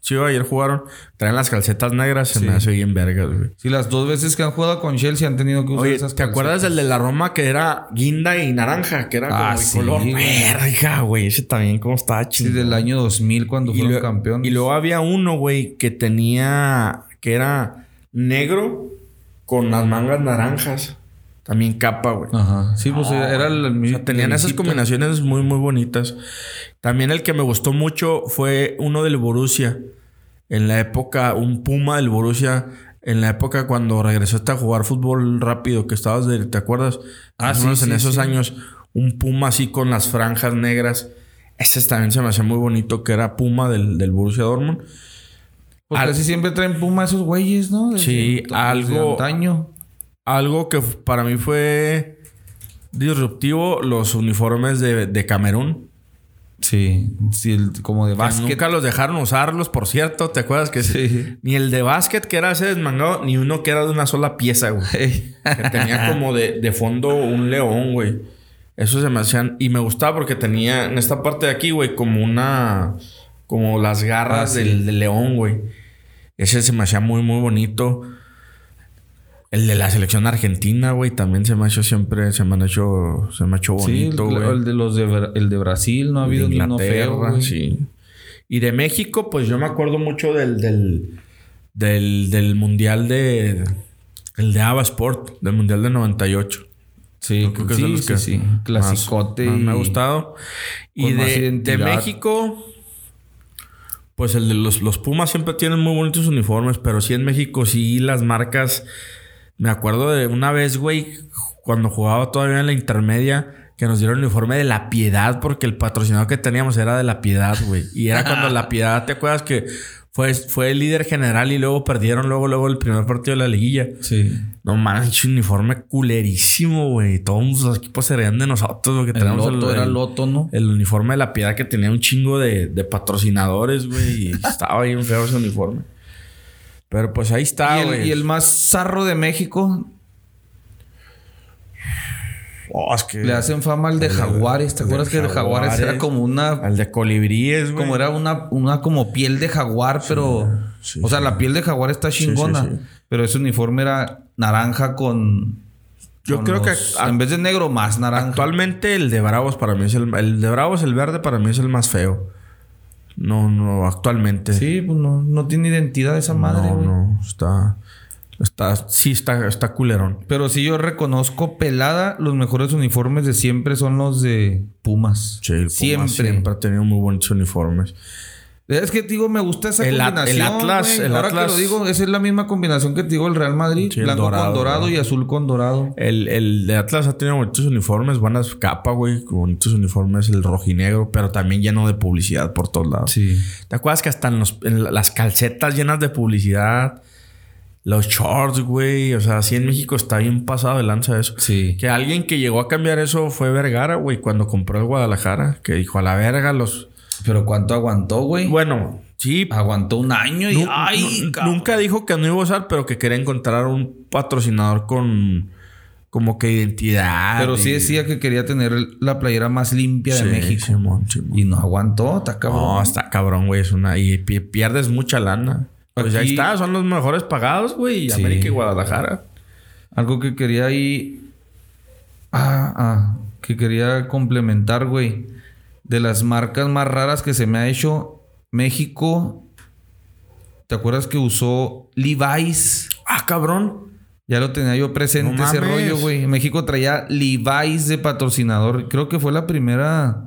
sí, ayer jugaron. Traen las calcetas negras, se Sí. me hace bien vergas, güey. Sí, las dos veces que han jugado con Chelsea han tenido que usar Oye, esas ¿te acuerdas del de la Roma que era guinda y naranja? Que era como Ah, sí, color verga, güey. Ese también, como estaba Sí, chido. del año 2000 cuando Y, fueron lue- campeones. y luego había uno, güey, que tenía. que era negro con las mangas naranjas. También capa, güey. Ajá. Sí, pues era el O mismo. sea, tenían esas combinaciones muy, muy bonitas. También el que me gustó mucho fue uno del Borussia. En la época, un Puma del Borussia. En la época cuando regresaste a jugar fútbol rápido, que estabas de, ¿te acuerdas? Ah, o sí, en esos sí. años, un Puma así con las franjas negras. Ese también se me hacía muy bonito, que era Puma del, del Borussia Dortmund. Pues Al- casi siempre traen puma esos güeyes, ¿no? Desde- Sí, algo- antaño. Algo que para mí fue disruptivo, los uniformes de, de Camerún. Sí, sí, el- como de Que básquet. Nunca los dejaron usarlos, por cierto. ¿Te acuerdas que Sí. ni el de básquet que era ese desmangado, ni uno que era de una sola pieza, güey? Que tenía como de, de fondo un león, güey. Eso se me hacían. Y me gustaba porque tenía en esta parte de aquí, güey, como una. Como las garras Ah, sí. del, del león, güey. Ese se me hacía muy, muy bonito. El de la selección argentina, güey, también se me ha hecho siempre. Se me han hecho. Se me ha hecho Sí, bonito, el, güey. el de los de, el de Brasil no ha habido ni uno feo. güey. sí. Y de México, pues yo me acuerdo mucho del, del, del, del mundial de. El de Ava Sport, del mundial de 98. Sí, Yo creo que es de sí, los sí, que sí. más- Clasicote. más me ha gustado. Y más de, de. México, pues el de los, los Pumas siempre tienen muy bonitos uniformes, pero sí en México, sí las marcas. Me acuerdo de una vez, güey, cuando jugaba todavía en la intermedia, que nos dieron el uniforme de la piedad, porque el patrocinador que teníamos era de la piedad, güey. Y era cuando la piedad, ¿te acuerdas que fue, fue el líder general y luego perdieron luego, luego el primer partido de la liguilla? Sí. No mames, un uniforme culerísimo, güey. Todos los equipos se reían de nosotros, porque El tenemos loto era loto, ¿no? el uniforme de la piedad que tenía un chingo de, de patrocinadores, güey. Y estaba bien feo ese uniforme. Pero pues ahí está, y, el, güey. y el más zarro de México Oh, es que... le hacen fama al de el de- Jaguares. ¿Te acuerdas que el de Jaguares era como una Al de colibríes, güey. como era una, una como piel de jaguar, pero sí, o sea, sí. la piel de jaguar está chingona, sí, sí. pero ese uniforme era naranja con Yo con creo que a- en vez de negro más naranja. Actualmente el de Bravos para mí es el... El de Bravos, el verde, para mí es el más feo. No, no, actualmente. Sí, pues no, no tiene identidad esa madre, no, güey. no. Está... Está... Sí, está, está culerón. Pero sí yo reconozco pelada, los mejores uniformes de siempre son los de Pumas. Sí, el Puma siempre. siempre ha tenido muy bonitos uniformes. Es que te digo, me gusta esa El At- combinación. el Atlas- el Ahora Atlas- que lo digo, esa es la misma combinación que te digo el Real Madrid. Sí, el blanco dorado, con dorado güey. y azul con dorado. El, el de Atlas ha tenido bonitos uniformes, buenas capas, güey, con bonitos uniformes, el rojinegro, pero también lleno de publicidad por todos lados. Sí. ¿Te acuerdas que hasta en, los- en las calcetas llenas de publicidad, los shorts, güey? O sea, así en México está bien pasado de lanza eso. Sí. Que alguien que llegó a cambiar eso fue Vergara, güey, cuando compró el Guadalajara, que dijo a la verga los... Pero ¿cuánto aguantó, güey? Bueno, sí, Aguantó un año y... Nunca dijo que no iba a usar, pero que quería encontrar un patrocinador con como que identidad. Pero sí decía que quería tener la playera más limpia Sí, de México. Simón, Simón. Y no aguantó, está cabrón. No, está cabrón, güey. Es una. Y pi- pierdes mucha lana. Pues ahí Aquí- está, son los mejores pagados, güey. Sí. América y Guadalajara. Algo que quería ahí. Ah, ah. Que quería complementar, güey. De las marcas más raras que se me ha hecho. México. ¿Te acuerdas que usó Levi's? Ah, cabrón. Ya lo tenía yo presente No ese rollo, güey. México traía Levi's de patrocinador. Creo que fue la primera.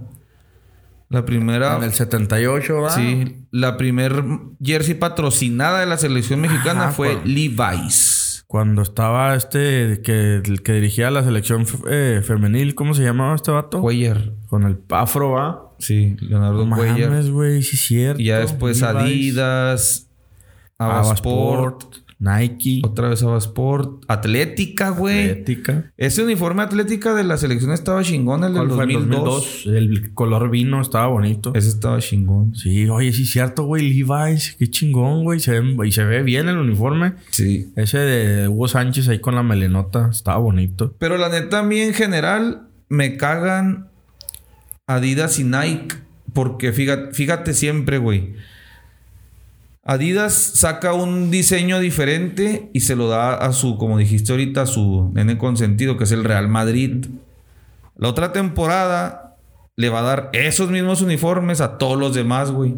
La primera. En el 78, ¿va? Sí, la primer jersey patrocinada de la selección mexicana Ajá, fue Levi's. Cuando estaba este que, el que dirigía la selección eh, femenil, ¿cómo se llamaba este vato? Cuellar. Con el afro, ¿va? Sí, Leonardo No Cuellar. mames, güey, sí es cierto. Y ya después Levi's, Adidas, Avasport, Avasport, Nike, otra vez Avasport, Atlética, güey. Atlética. Ese uniforme Atlética de la selección estaba chingón, el del ¿Cuál fue el 2002. 2002? El color vino estaba bonito. Ese estaba chingón. Sí, oye, sí cierto, güey. Levi's, qué chingón, güey. Se ve- y se ve bien el uniforme. Sí. Ese de Hugo Sánchez ahí con la melenota estaba bonito. Pero la neta, a mí en general me cagan Adidas y Nike. Porque fíjate, fíjate siempre, güey. Adidas saca un diseño diferente y se lo da a su, como dijiste ahorita, a su nene consentido, que es el Real Madrid. La otra temporada le va a dar esos mismos uniformes a todos los demás, güey.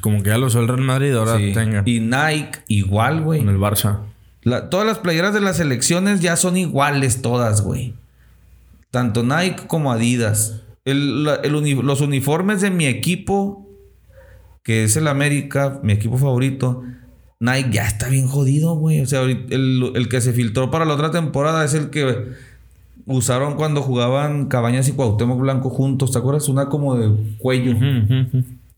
Como que ya lo usó el Real Madrid, ahora Sí. tengan. Y Nike igual, güey. En el Barça. La- todas las playeras de las selecciones ya son iguales todas, güey. Tanto Nike como Adidas. El- la- el uni- los uniformes de mi equipo, que es el América, mi equipo favorito, Nike ya está bien jodido, güey. O sea, ahorita el, el que se filtró para la otra temporada es el que usaron cuando jugaban Cabañas y Cuauhtémoc Blanco juntos. ¿Te acuerdas? Una como de cuello.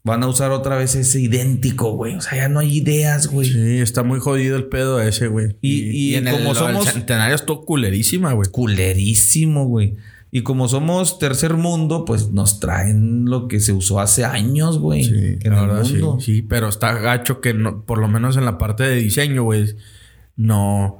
Van a usar otra vez ese idéntico, güey. O sea, ya no hay ideas, güey. Sí, está muy jodido el pedo ese, güey. Y- y en como el, somos- El centenario estuvo culerísima, güey. culerísimo, güey. Y como somos tercer mundo, pues nos traen lo que se usó hace años, güey. Sí, en la el verdad, sí, mundo. sí, pero está gacho que no, por lo menos en la parte de diseño, güey, no,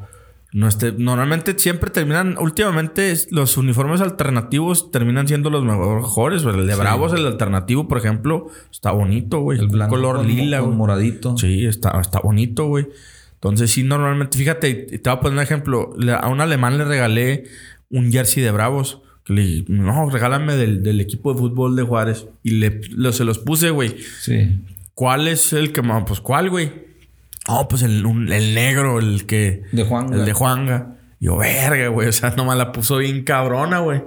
no esté, normalmente siempre terminan, últimamente los uniformes alternativos terminan siendo los mejores, güey. el de Bravos, el alternativo, por ejlo, está bonito, güey, El blanco color con, lila, con güey. moradito. Sí, está, está bonito, güey. Entonces, sí, normalmente, fíjate, te voy a poner un ejemplo. A un alemán le regalé un jersey de Bravos. Que le no, regálame del, del equipo de fútbol de Juárez. Y le, lo- se los puse, güey. Sí. ¿Cuál es el que más? Pues, ¿cuál, güey? Oh, pues el, un- el negro, el que. De Juanga. El de Juanga. Yo, verga, güey. O sea, nomás la puso bien cabrona, güey.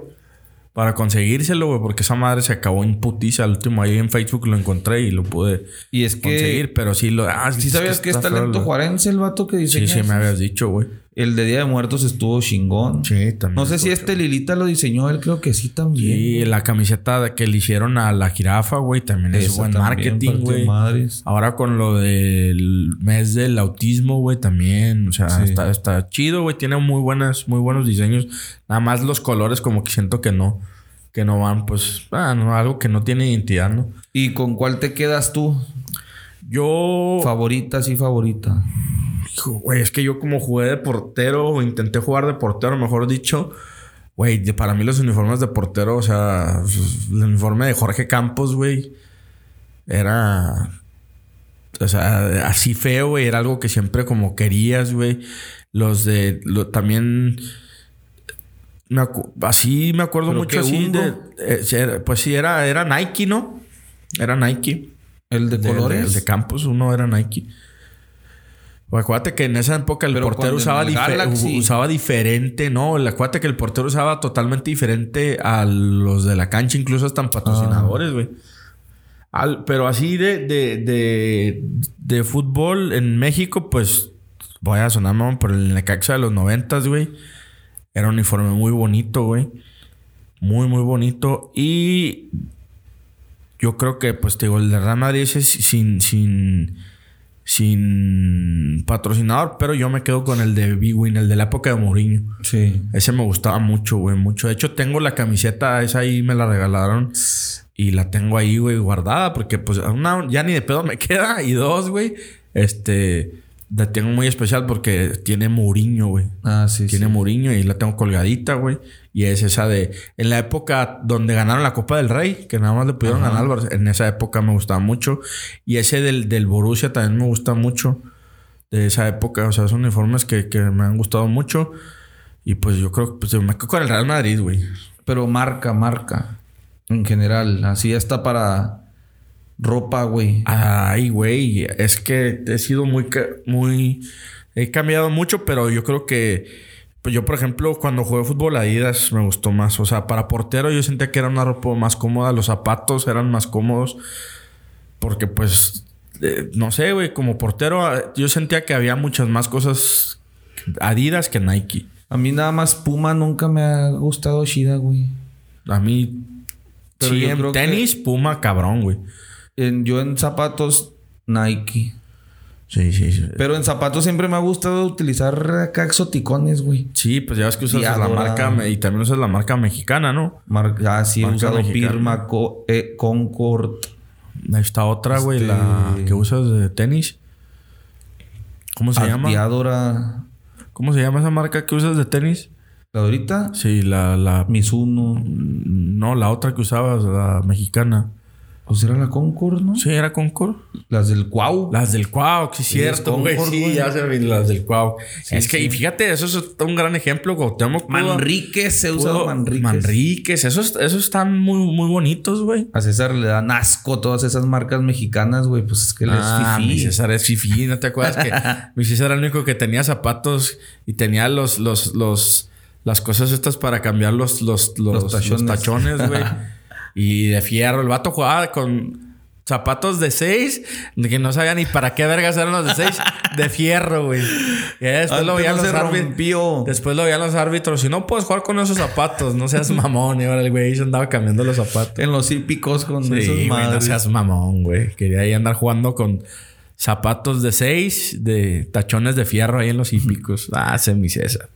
Para conseguírselo, güey. Porque esa madre se acabó en putiza. Al último ahí en Facebook lo encontré y lo pude Y es que. conseguir. Pero sí lo. Ah, ¿Sí sabías que es talento juarense el vato que Sí, diseña? sí, me habías dicho, güey. El de Día de Muertos estuvo chingón. Sí, también. No sé si este Lilita lo diseñó, él creo que sí también. Sí, la camiseta que le hicieron a la jirafa, güey, también es buen también, marketing, güey. Ahora con lo del mes del autismo, güey, también. O sea, Sí. está, está chido, güey. Tiene muy buenas, muy buenos diseños. Nada más los colores, como que siento que no. Que no van, pues, ah, no, algo que no tiene identidad, ¿no? ¿Y con cuál te quedas tú? Yo. Favorita, sí, favorita. Güey, es que yo como jugué de portero, o intenté jugar de portero, mejor dicho. Güey, para mí los uniformes de portero, o sea, el uniforme de Jorge Campos, güey, era... O sea, así feo, güey, era algo que siempre como querías, güey. Los de... lo- también... me así me acuerdo ¿Pero mucho así de... eh, pues sí, era, era Nike, ¿no? Era Nike. ¿El de, De- colores? El de Campos, uno era Nike. Pues acuérdate que en esa época el Pero portero usaba, en el dife- Galaxy- usaba diferente, ¿no? El- Acuérdate que el portero usaba totalmente diferente a los de la cancha, incluso hasta en patrocinadores, güey. Pero así de, de, de, de fútbol en México, pues voy a sonar, mamón, pero el Necaxa de los noventas, güey. Era un uniforme muy bonito, güey. Muy, muy bonito. Y yo creo que, pues, te digo, el de Real Madrid ese es sin, sin, sin patrocinador, pero yo me quedo con el de Big Win, el de la época de Mourinho. Sí. Ese me gustaba mucho, güey, mucho. De hecho, tengo la camiseta, esa ahí me la regalaron y la tengo ahí, güey, guardada, porque, pues, una, ya ni de pedo me queda. Y dos, güey, este, la tengo muy especial porque tiene Mourinho, güey. Ah, sí, Tiene sí. Mourinho y la tengo colgadita, güey. Y es esa de... En la época donde ganaron la Copa del Rey, que nada más le pudieron Ajá. ganar En esa época me gustaba mucho. Y ese del, del Borussia también me gusta mucho. De esa época. O sea, son uniformes que, que me han gustado mucho. Y pues yo creo que pues, me quedo con el Real Madrid, güey. Pero marca, marca. En general. Así está para ropa, güey. Ay, güey. Es que he sido muy... muy He cambiado mucho, pero yo creo que. Pues yo, por ejemplo, cuando jugué fútbol, Adidas me gustó más. O sea, para portero yo sentía que era una ropa más cómoda. Los zapatos eran más cómodos. Porque, pues. eh, no sé, güey. Como portero, ah, yo sentía que había muchas más cosas Adidas que Nike. A mí nada más Puma nunca me ha gustado Shida, güey. A mí. Pero sí, que- tenis, Puma, cabrón, güey. En- yo en zapatos, Nike. Sí, sí, sí. Pero en zapatos siempre me ha gustado utilizar acá exoticones, güey. Sí, pues ya ves que usas la marca y también usas la marca mexicana, ¿no? Mar- ah, sí, he Marca usado mexicana. Pirma, Co- eh, Concord. Ahí está otra, güey, Este- la que usas de tenis. ¿Cómo se llama? Diadora. ¿Cómo se llama esa marca que usas de tenis? ¿La de ahorita? Sí, la, la... Mizuno. No, la otra que usabas, la mexicana. Pues era la Concord, ¿no? Sí, era Concord. Las del Cuau. Las del Cuau, sí, cierto, güey. Sí, ya se las del Cuau. es que, y fíjate, eso es un gran ejemplo. Cuauhtémoc Manríquez, se usa Manríquez. Manríquez. Esos, esos están muy, muy bonitos, güey. A César le dan asco todas esas marcas mexicanas, güey. Pues es que él Ah, es mi fifí. César es fifí. ¿No te acuerdas que mi César era el único que tenía zapatos y tenía los, los, los, las cosas estas para cambiar los, los, los, Los tachones, güey? y de fierro. El vato jugaba con zapatos de seis, que no sabía ni para qué vergas eran los de seis, de fierro, güey. Y después lo veían no los árbitros. Después lo veían los árbitros. Si no puedes jugar con esos zapatos, no seas mamón. Y ahora el güey se andaba cambiando los zapatos. En los hípicos con Sí, esas güey, no madres. seas mamón, güey. Quería ahí andar jugando con zapatos de seis, de tachones de fierro ahí en los hípicos. ah, ese es mi César.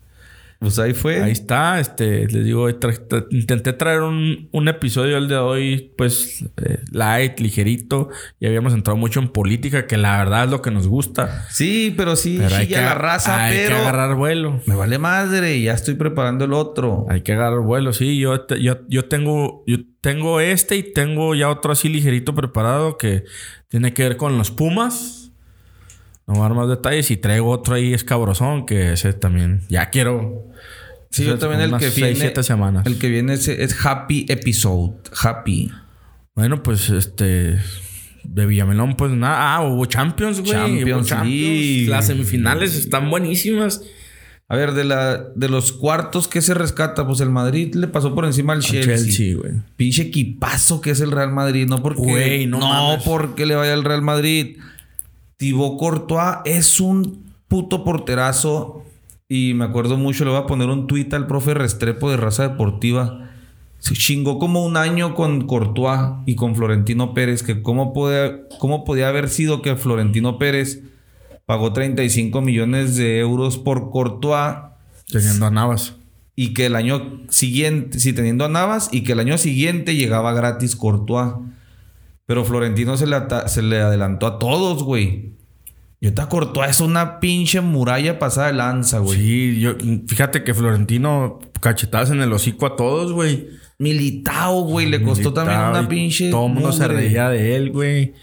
Pues ahí fue. Ahí está, este, les digo, tra- tra- intenté traer un, un episodio el de hoy, pues, eh, light, ligerito. Y habíamos entrado mucho en política, que la verdad es lo que nos gusta. Sí, pero sí, Pero hay que, chilla la raza, hay pero que agarrar vuelo. me vale madre. Ya estoy preparando el otro. Hay que agarrar vuelo, sí. Yo, te- yo, yo tengo, yo tengo este y tengo ya otro así ligerito preparado que tiene que ver con los Pumas. No voy a dar más detalles. Y traigo otro ahí escabrosón que ese también ya quiero. Sí, yo también el que seis, viene. siete semanas. El que viene es, es Happy Episode. Happy. Bueno, pues este. De Villamelón, pues nada. Ah, hubo Champions, güey. Champions League. Las semifinales están buenísimas. A ver, de, la, de los cuartos, ¿qué se rescata? Pues el Madrid le pasó por encima al Chelsea. Chelsea, güey. Pinche equipazo que es el Real Madrid. No porque, Güey, no mames. porque le vaya al Real Madrid. Thibaut Courtois es un puto porterazo. Y me acuerdo mucho, le voy a poner un tuit al profe Restrepo de Raza Deportiva. Se chingó como un año con Courtois y con Florentino Pérez. Que cómo, podía, cómo podía haber sido que Florentino Pérez pagó 35 millones de euros por Courtois Teniendo a Navas. y que el año siguiente, sí, teniendo a Navas, y que el año siguiente llegaba gratis Courtois. Pero Florentino se le, ata- se le adelantó a todos, güey. Yo te Courtois es una pinche muralla pasada de lanza, güey. Sí, yo, fíjate que Florentino cachetadas en el hocico a todos, güey. Militao, güey, le costó también una pinche. Todo el mundo se reía de él, güey.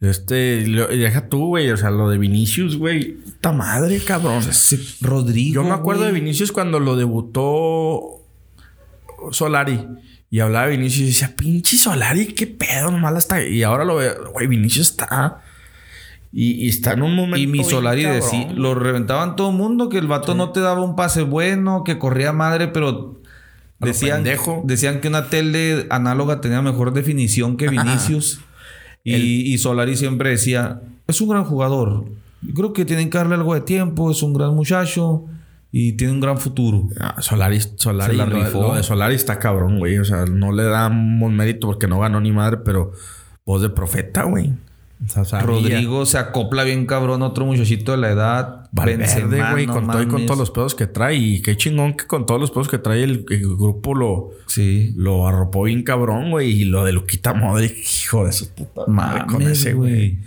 Este, lo- deja tú, güey. O sea, lo de Vinicius, güey. Puta madre, cabrón. Ese Rodrigo. Yo me acuerdo güey. de Vinicius cuando lo debutó Solari. Y hablaba de Vinicius y decía, pinche Solari, qué pedo, nomás la está. Y ahora lo veo, güey, Vinicius está. Y, y está en un momento. Y mi Solari decía, lo reventaban todo el mundo, que el vato no te daba un pase bueno, que corría madre, pero decían, decían que una tele análoga tenía mejor definición que Vinicius. y, y Solari siempre decía, es un gran jugador. Creo que tienen que darle algo de tiempo, es un gran muchacho y tiene un gran futuro. Ah, Solari, Solari, Se la lo, lo de Solari está cabrón, güey. O sea, no le damos mérito porque no ganó ni madre, pero voz de profeta, güey. O sea. Rodrigo se acopla bien cabrón, otro muchachito de la edad. Valverde, güey, no con todo y con todos los pedos que trae. Y qué chingón que con todos los pedos que trae el, el grupo lo, Sí. lo arropó bien cabrón, güey. Y lo de Luquita Modric, hijo de su puta madre con ese, güey.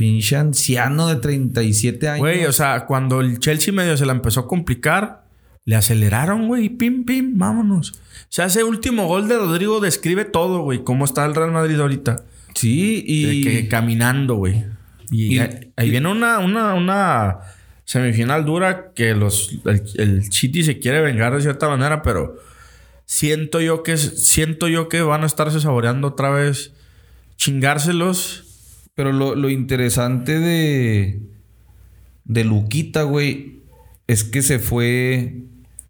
Pinche anciano de 37 años. Güey, o sea, cuando el Chelsea medio se la empezó a complicar, le aceleraron, güey, y pim, pim, vámonos. O sea, ese último gol de Rodrigo describe todo, güey, cómo está el Real Madrid ahorita. Sí, y. Que caminando, güey. Y, Y- ahí ahí viene una, una, una semifinal dura que los, el, el City se quiere vengar de cierta manera, pero siento yo que siento yo que van a estarse saboreando otra vez chingárselos. Pero lo, lo interesante de. de Luquita, güey, es que se fue.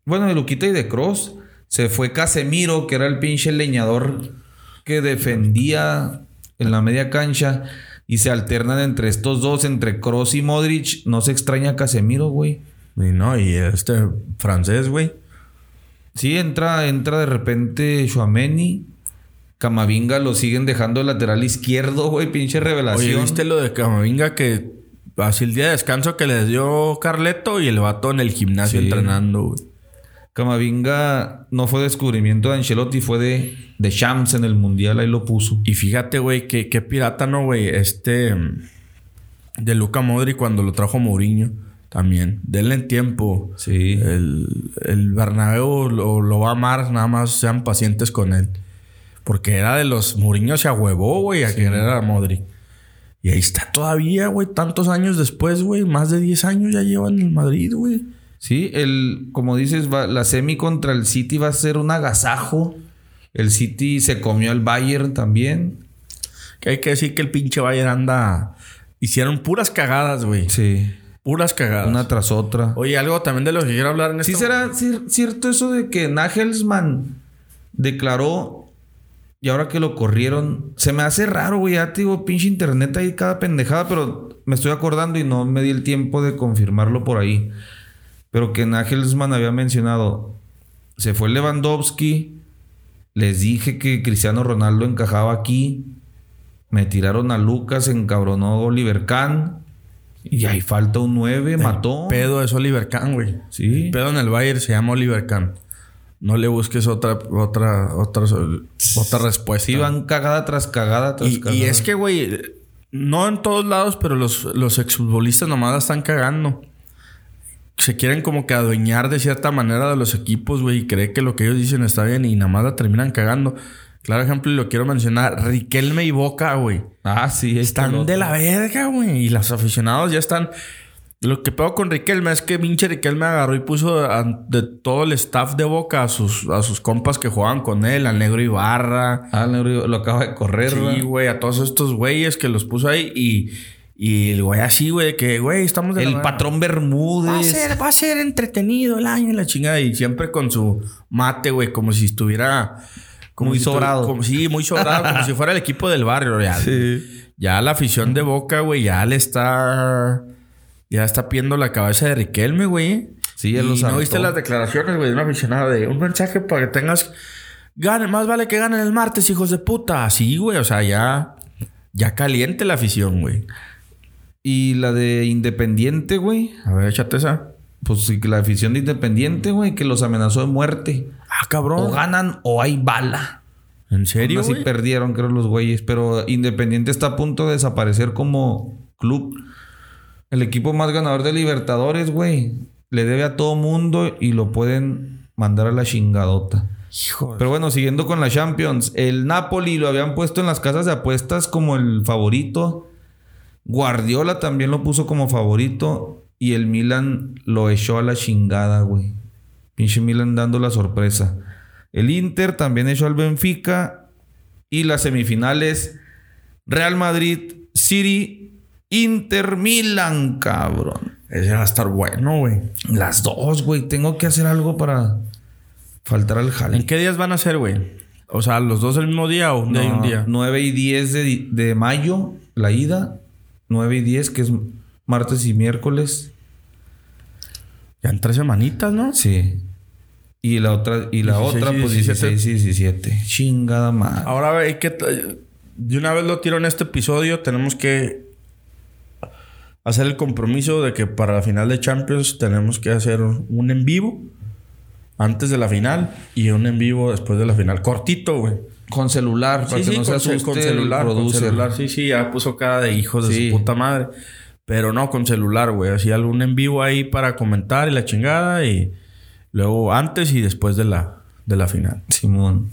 Bueno, de Luquita y de Cross. Se fue Casemiro, que era el pinche leñador que defendía en la media cancha. Y se alternan entre estos dos, entre Cross y Modric. No se extraña Casemiro, güey. Y no, y este francés, güey. Sí, entra, entra de repente Chouameni. Camavinga lo siguen dejando lateral izquierdo, güey. Pinche revelación. Oye, ¿viste lo de Camavinga que así el día de descanso que les dio Carleto y el vato en el gimnasio Sí. entrenando, güey? Camavinga no fue descubrimiento de Ancelotti, fue de, de Shams en el Mundial. Ahí lo puso. Y fíjate, güey, que qué pirata, ¿no, güey? Este de Luca Modri cuando lo trajo Mourinho también. Denle tiempo. Sí. El, el Bernabéu lo, lo va a amar, nada más sean pacientes con él. Porque era de los Mourinho se ahuevó, güey, a querer a Modric. Y ahí está todavía, güey, tantos años después, güey, más de 10 años ya lleva en el Madrid, güey. Sí, el, como dices, va- la semi contra el City va a ser un agasajo. El City se comió al Bayern también. Que hay que decir que el pinche Bayern anda. Hicieron puras cagadas, güey. Sí. Puras cagadas. Una tras otra. Oye, algo también de lo que quiero hablar en ¿Sí este será cier- cierto eso de que Nagelsmann declaró y ahora que lo corrieron? Se me hace raro, güey. Ya te digo, pinche internet ahí cada pendejada, pero me estoy acordando y no me di el tiempo de confirmarlo por ahí. Pero que Nagelsmann había mencionado, se fue Lewandowski, les dije que Cristiano Ronaldo encajaba aquí, me tiraron a Lucas, encabronó Oliver Kahn. Y ahí falta un 9, mató. Pedo es Oliver Kahn, güey. Sí. El pedo en el Bayern se llama Oliver Kahn. No le busques otra, otra, otra, otra respuesta. Sí, van cagada tras cagada tras y, cagada. y es que, güey, no en todos lados, pero los, los exfutbolistas nomás la están cagando. Se quieren como que adueñar de cierta manera de los equipos, güey, y cree que lo que ellos dicen está bien y nada más la terminan cagando. Claro ejemplo, y lo quiero mencionar, Riquelme y Boca, güey. Ah, sí, Están de la verga, güey. Y los aficionados ya están. Lo que peor con Riquelme es que pinche Riquelme agarró y puso a- de todo el staff de Boca a sus, a sus compas que jugaban con él, al Negro Ibarra. Ah, lo, lo acaba de correr, Sí, güey, a todos estos güeyes que los puso ahí y, y el güey así, güey, que, güey, estamos de El patrón Va a Bermúdez. ser, va a ser entretenido el año y la chingada. Y siempre con su mate, güey, como si estuviera. Como Muy si sobrado. como- sí, muy sobrado, como si fuera el equipo del barrio. Ya, ya la afición de Boca, güey, ya le está. Ya está pidiendo la cabeza de Riquelme, güey. Sí, ya y lo no saltó. viste las declaraciones, güey, de una aficionada de un mensaje para que tengas. Gane, más vale que ganen el martes, hijos de puta. Así, güey, o sea, ya. Ya caliente la afición, güey. Y la de Independiente, güey. A ver, échate esa. Pues sí, que la afición de Independiente, güey, que los amenazó de muerte. Ah, cabrón. O ganan o hay bala. ¿En serio? Así perdieron, creo, los güeyes. Pero Independiente está a punto de desaparecer como club. El equipo más ganador de Libertadores, güey. Le debe a todo mundo y lo pueden mandar a la chingadota. Pero bueno, siguiendo con la Champions. El Napoli lo habían puesto en las casas de apuestas como el favorito. Guardiola también lo puso como favorito. Y el Milan lo echó a la chingada, güey. Pinche Milan dando la sorpresa. El Inter también echó al Benfica. Y las semifinales. Real Madrid, City, Inter, Milan, cabrón. Ese va a estar bueno, güey. Las dos, güey. Tengo que hacer algo para faltar al jale. ¿En qué días van a ser, güey? O sea, ¿los dos el mismo día o un día y un No, día? 9 y 10 de, de mayo, la ida. 9 y 10, que es martes y miércoles. Ya en tres semanitas, ¿no? Sí. Y la otra, y la 16 otra, pues 17. 16 y 17. Chingada madre. Ahora, hay que... De una vez lo tiro en este episodio. Tenemos que hacer el compromiso de que para la final de Champions tenemos que hacer un en vivo antes de la final y un en vivo después de la final. Cortito, güey. Con celular, para que no se asuste con el celular, con celular. Sí, sí, ya puso cara de hijos de Sí. su puta madre. Pero no con celular, güey. Así algún en vivo ahí para comentar y la chingada. Y luego antes y después de la, de la final. Simón.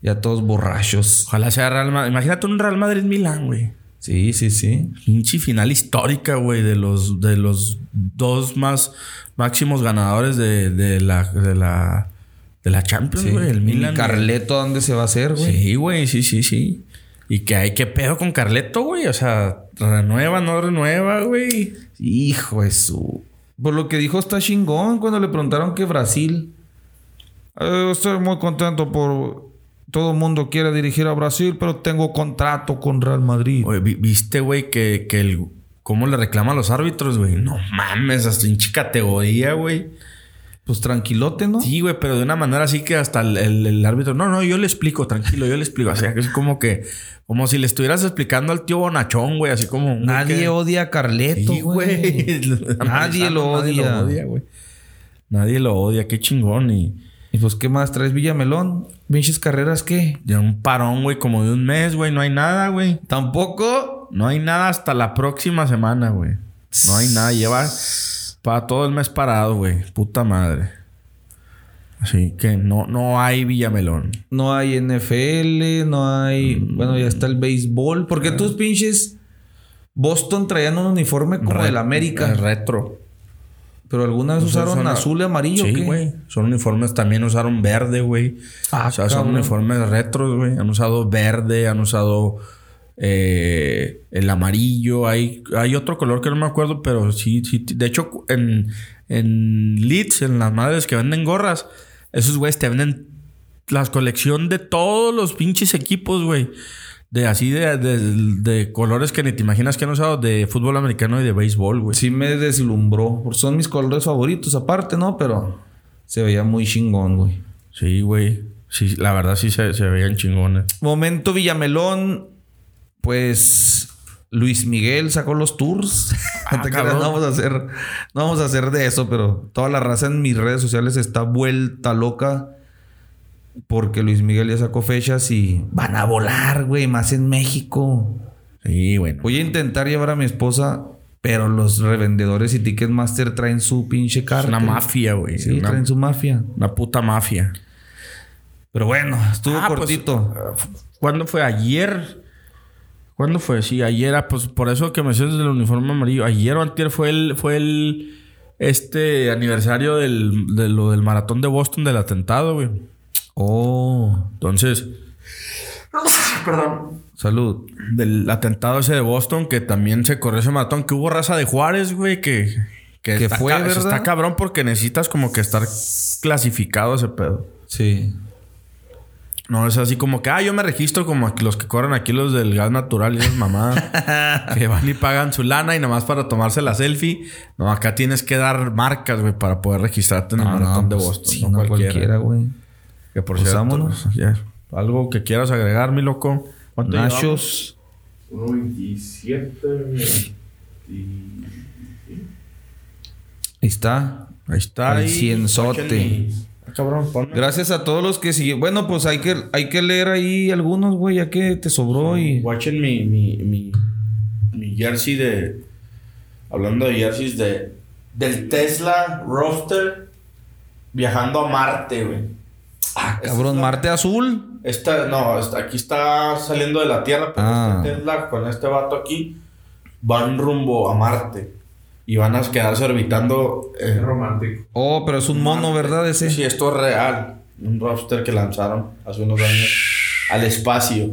Ya todos borrachos. Ojalá sea Real Madrid. Imagínate un Real Madrid-Milán, güey. Sí, sí, sí. Pinche final histórica, güey. De los, de los dos más máximos ganadores de, de la, de la, de la Champions, sí. güey. El ¿Y Milan. Carleto, ¿dónde se va a hacer, güey? Sí, güey. Sí, sí, sí. Y que hay que pedo con Carleto, güey. O sea, renueva, no renueva, güey. Hijo de su. Por lo que dijo está chingón cuando le preguntaron que Brasil. "Eh, estoy muy contento por. Todo el mundo quiere dirigir a Brasil, pero tengo contrato con Real Madrid. Oye, vi- ¿viste, güey, que, que el... ¿Cómo le reclama a los árbitros, güey? No mames, hasta hinche categoría, güey. Pues tranquilote, ¿no? Sí, güey, pero de una manera así que hasta el, el- el árbitro... No, no, yo le explico, tranquilo, yo le explico. O sea, que es como que... Como si le estuvieras explicando al tío Bonachón, güey. Así como... güey Nadie que- odia a Carleto, Sí, güey. Nadie lo Nadie odia. lo odia, güey. Nadie lo odia. Qué chingón. Y... Y pues, ¿qué más traes Villamelón? ¿Pinches carreras qué? Ya un parón, güey, como de un mes, güey. No hay nada, güey. Tampoco. No hay nada hasta la próxima semana, güey. No hay nada. Lleva para todo el mes parado, güey. Puta madre. Así que no, no hay Villamelón. No hay NFL, no hay. Bueno, ya está el béisbol. Porque tus pinches. Boston traían un uniforme como Re- del América. Retro. Pero alguna vez Esos usaron azul y amarillo. Sí, güey. Son uniformes. También usaron verde, güey. Ah, o sea, son uniformes retros, güey. Han usado verde, han usado eh, el amarillo. Hay, hay otro color que no me acuerdo, pero sí, sí. De hecho, en, en Leeds, en las madres que venden gorras, esos güeyes te venden la colección de todos los pinches equipos, güey. De así de, de, de colores que ni te imaginas que han usado de fútbol americano y de béisbol, güey. Sí me deslumbró. Son mis colores favoritos, aparte, ¿no? Pero se veía muy chingón, güey. Sí, güey. Sí, la verdad sí se, se veían chingones. Momento Villamelón. Pues. Luis Miguel sacó los tours. cabrón. no vamos a hacer. No vamos a hacer de eso, pero toda la raza en mis redes sociales está vuelta loca. Porque Luis Miguel ya sacó fechas y van a volar, güey, más en México. Sí, bueno. Voy a intentar llevar a mi esposa, pero los revendedores y Ticketmaster traen su pinche Es carta. una mafia, güey. Sí, una, traen su mafia. una puta mafia. Pero bueno, estuvo Ah, pues, cortito. ¿Cuándo fue? Ayer. ¿Cuándo fue? Sí, ayer. ah, Pues por eso que me decías del uniforme amarillo. Ayer o antier fue el... Fue el... Este aniversario del, de lo del maratón de Boston del atentado, güey. Oh, Entonces... Perdón. salud. Del atentado ese de Boston, que también se corrió ese maratón. Que hubo raza de Juárez, güey, que... Que, Que está, fue, ca- ¿verdad? está cabrón porque necesitas como que estar clasificado ese pedo. Sí. No, es así como que, ah, yo me registro como aquí- los que corren aquí, los del gas natural y esas mamadas. que van y pagan su lana y nomás para tomarse la selfie. No, acá tienes que dar marcas, güey, para poder registrarte en el maratón no, de pues, Boston. sí, no, cualquiera, güey. Que por Pues cierto, vámonos. ya, algo que quieras agregar, mi loco. ¿Cuánto? Nachos. 1.27. Ahí está. Ahí está. Ahí. cienzote. Ah, cabrón, ponme. Gracias a todos los que siguen. Bueno, pues hay que, hay que leer ahí algunos, güey, ya que te sobró y. Watchen mi, mi, mi, mi jersey de. Hablando de jerseys de. Del Tesla Roadster viajando a Marte, güey. Ah, Cabrón, Marte Azul. Esta, no, esta- aquí está saliendo de la Tierra, pero Ah. este Tesla con este vato aquí van rumbo a Marte. Y van a quedarse orbitando. eh, Es romántico. Oh, pero es un mono, ¿verdad? Ese. Sí, esto es real. Un roster que lanzaron hace unos años al espacio.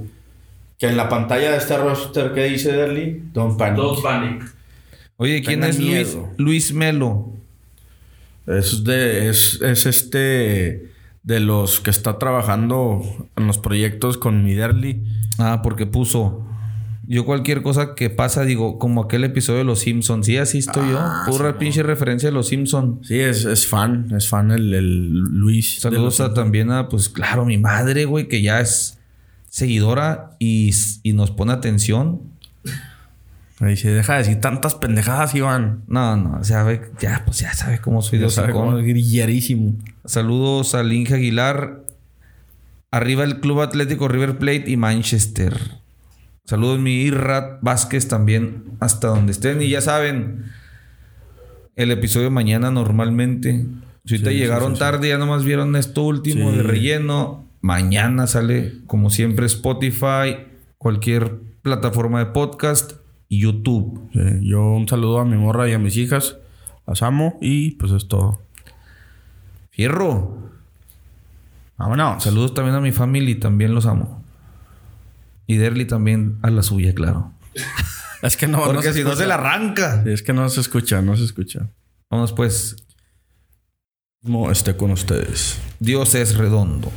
Que en la pantalla de este roster, ¿qué dice Derly? Don't panic. Dos Panic. Oye, ¿quién Tengan es Luis. Luis Melo? Es de. Es, es este. De los que está trabajando en los proyectos con mi Derly. Ah, porque puso. Yo cualquier cosa que pasa, digo, como aquel episodio de Los Simpsons. Sí, así estoy Ah, yo. Pura sí, pinche referencia de Los Simpsons. Sí, es, es fan. Es fan el, el Luis. Saludos a, también a, pues claro, mi madre, güey, que ya es seguidora y, y nos pone atención. Ahí se deja de decir tantas pendejadas, Iván. No, no, sabe, ya, pues ya sabe cómo soy de Ya sabe hocicón. cómo es grillerísimo. Saludos al Inge Aguilar. Arriba el Club Atlético River Plate y Manchester. Saludos mi Irrat Vázquez también hasta donde estén. Y ya saben, el episodio de mañana normalmente. Si ahorita Sí, llegaron sí, sí. tarde, ya nomás vieron esto último de relleno. Mañana sale, como siempre, Spotify, cualquier plataforma de podcast y YouTube. Sí, yo un saludo a mi morra y a mis hijas. Las amo y pues es todo. Fierro. Vámonos. Saludos también a mi familia y también los amo. Y Derly también a la suya, claro. Es que no, no Porque si no se la arranca. Es que no se escucha, no se escucha. Vamos pues. No esté con ustedes. Dios es redondo.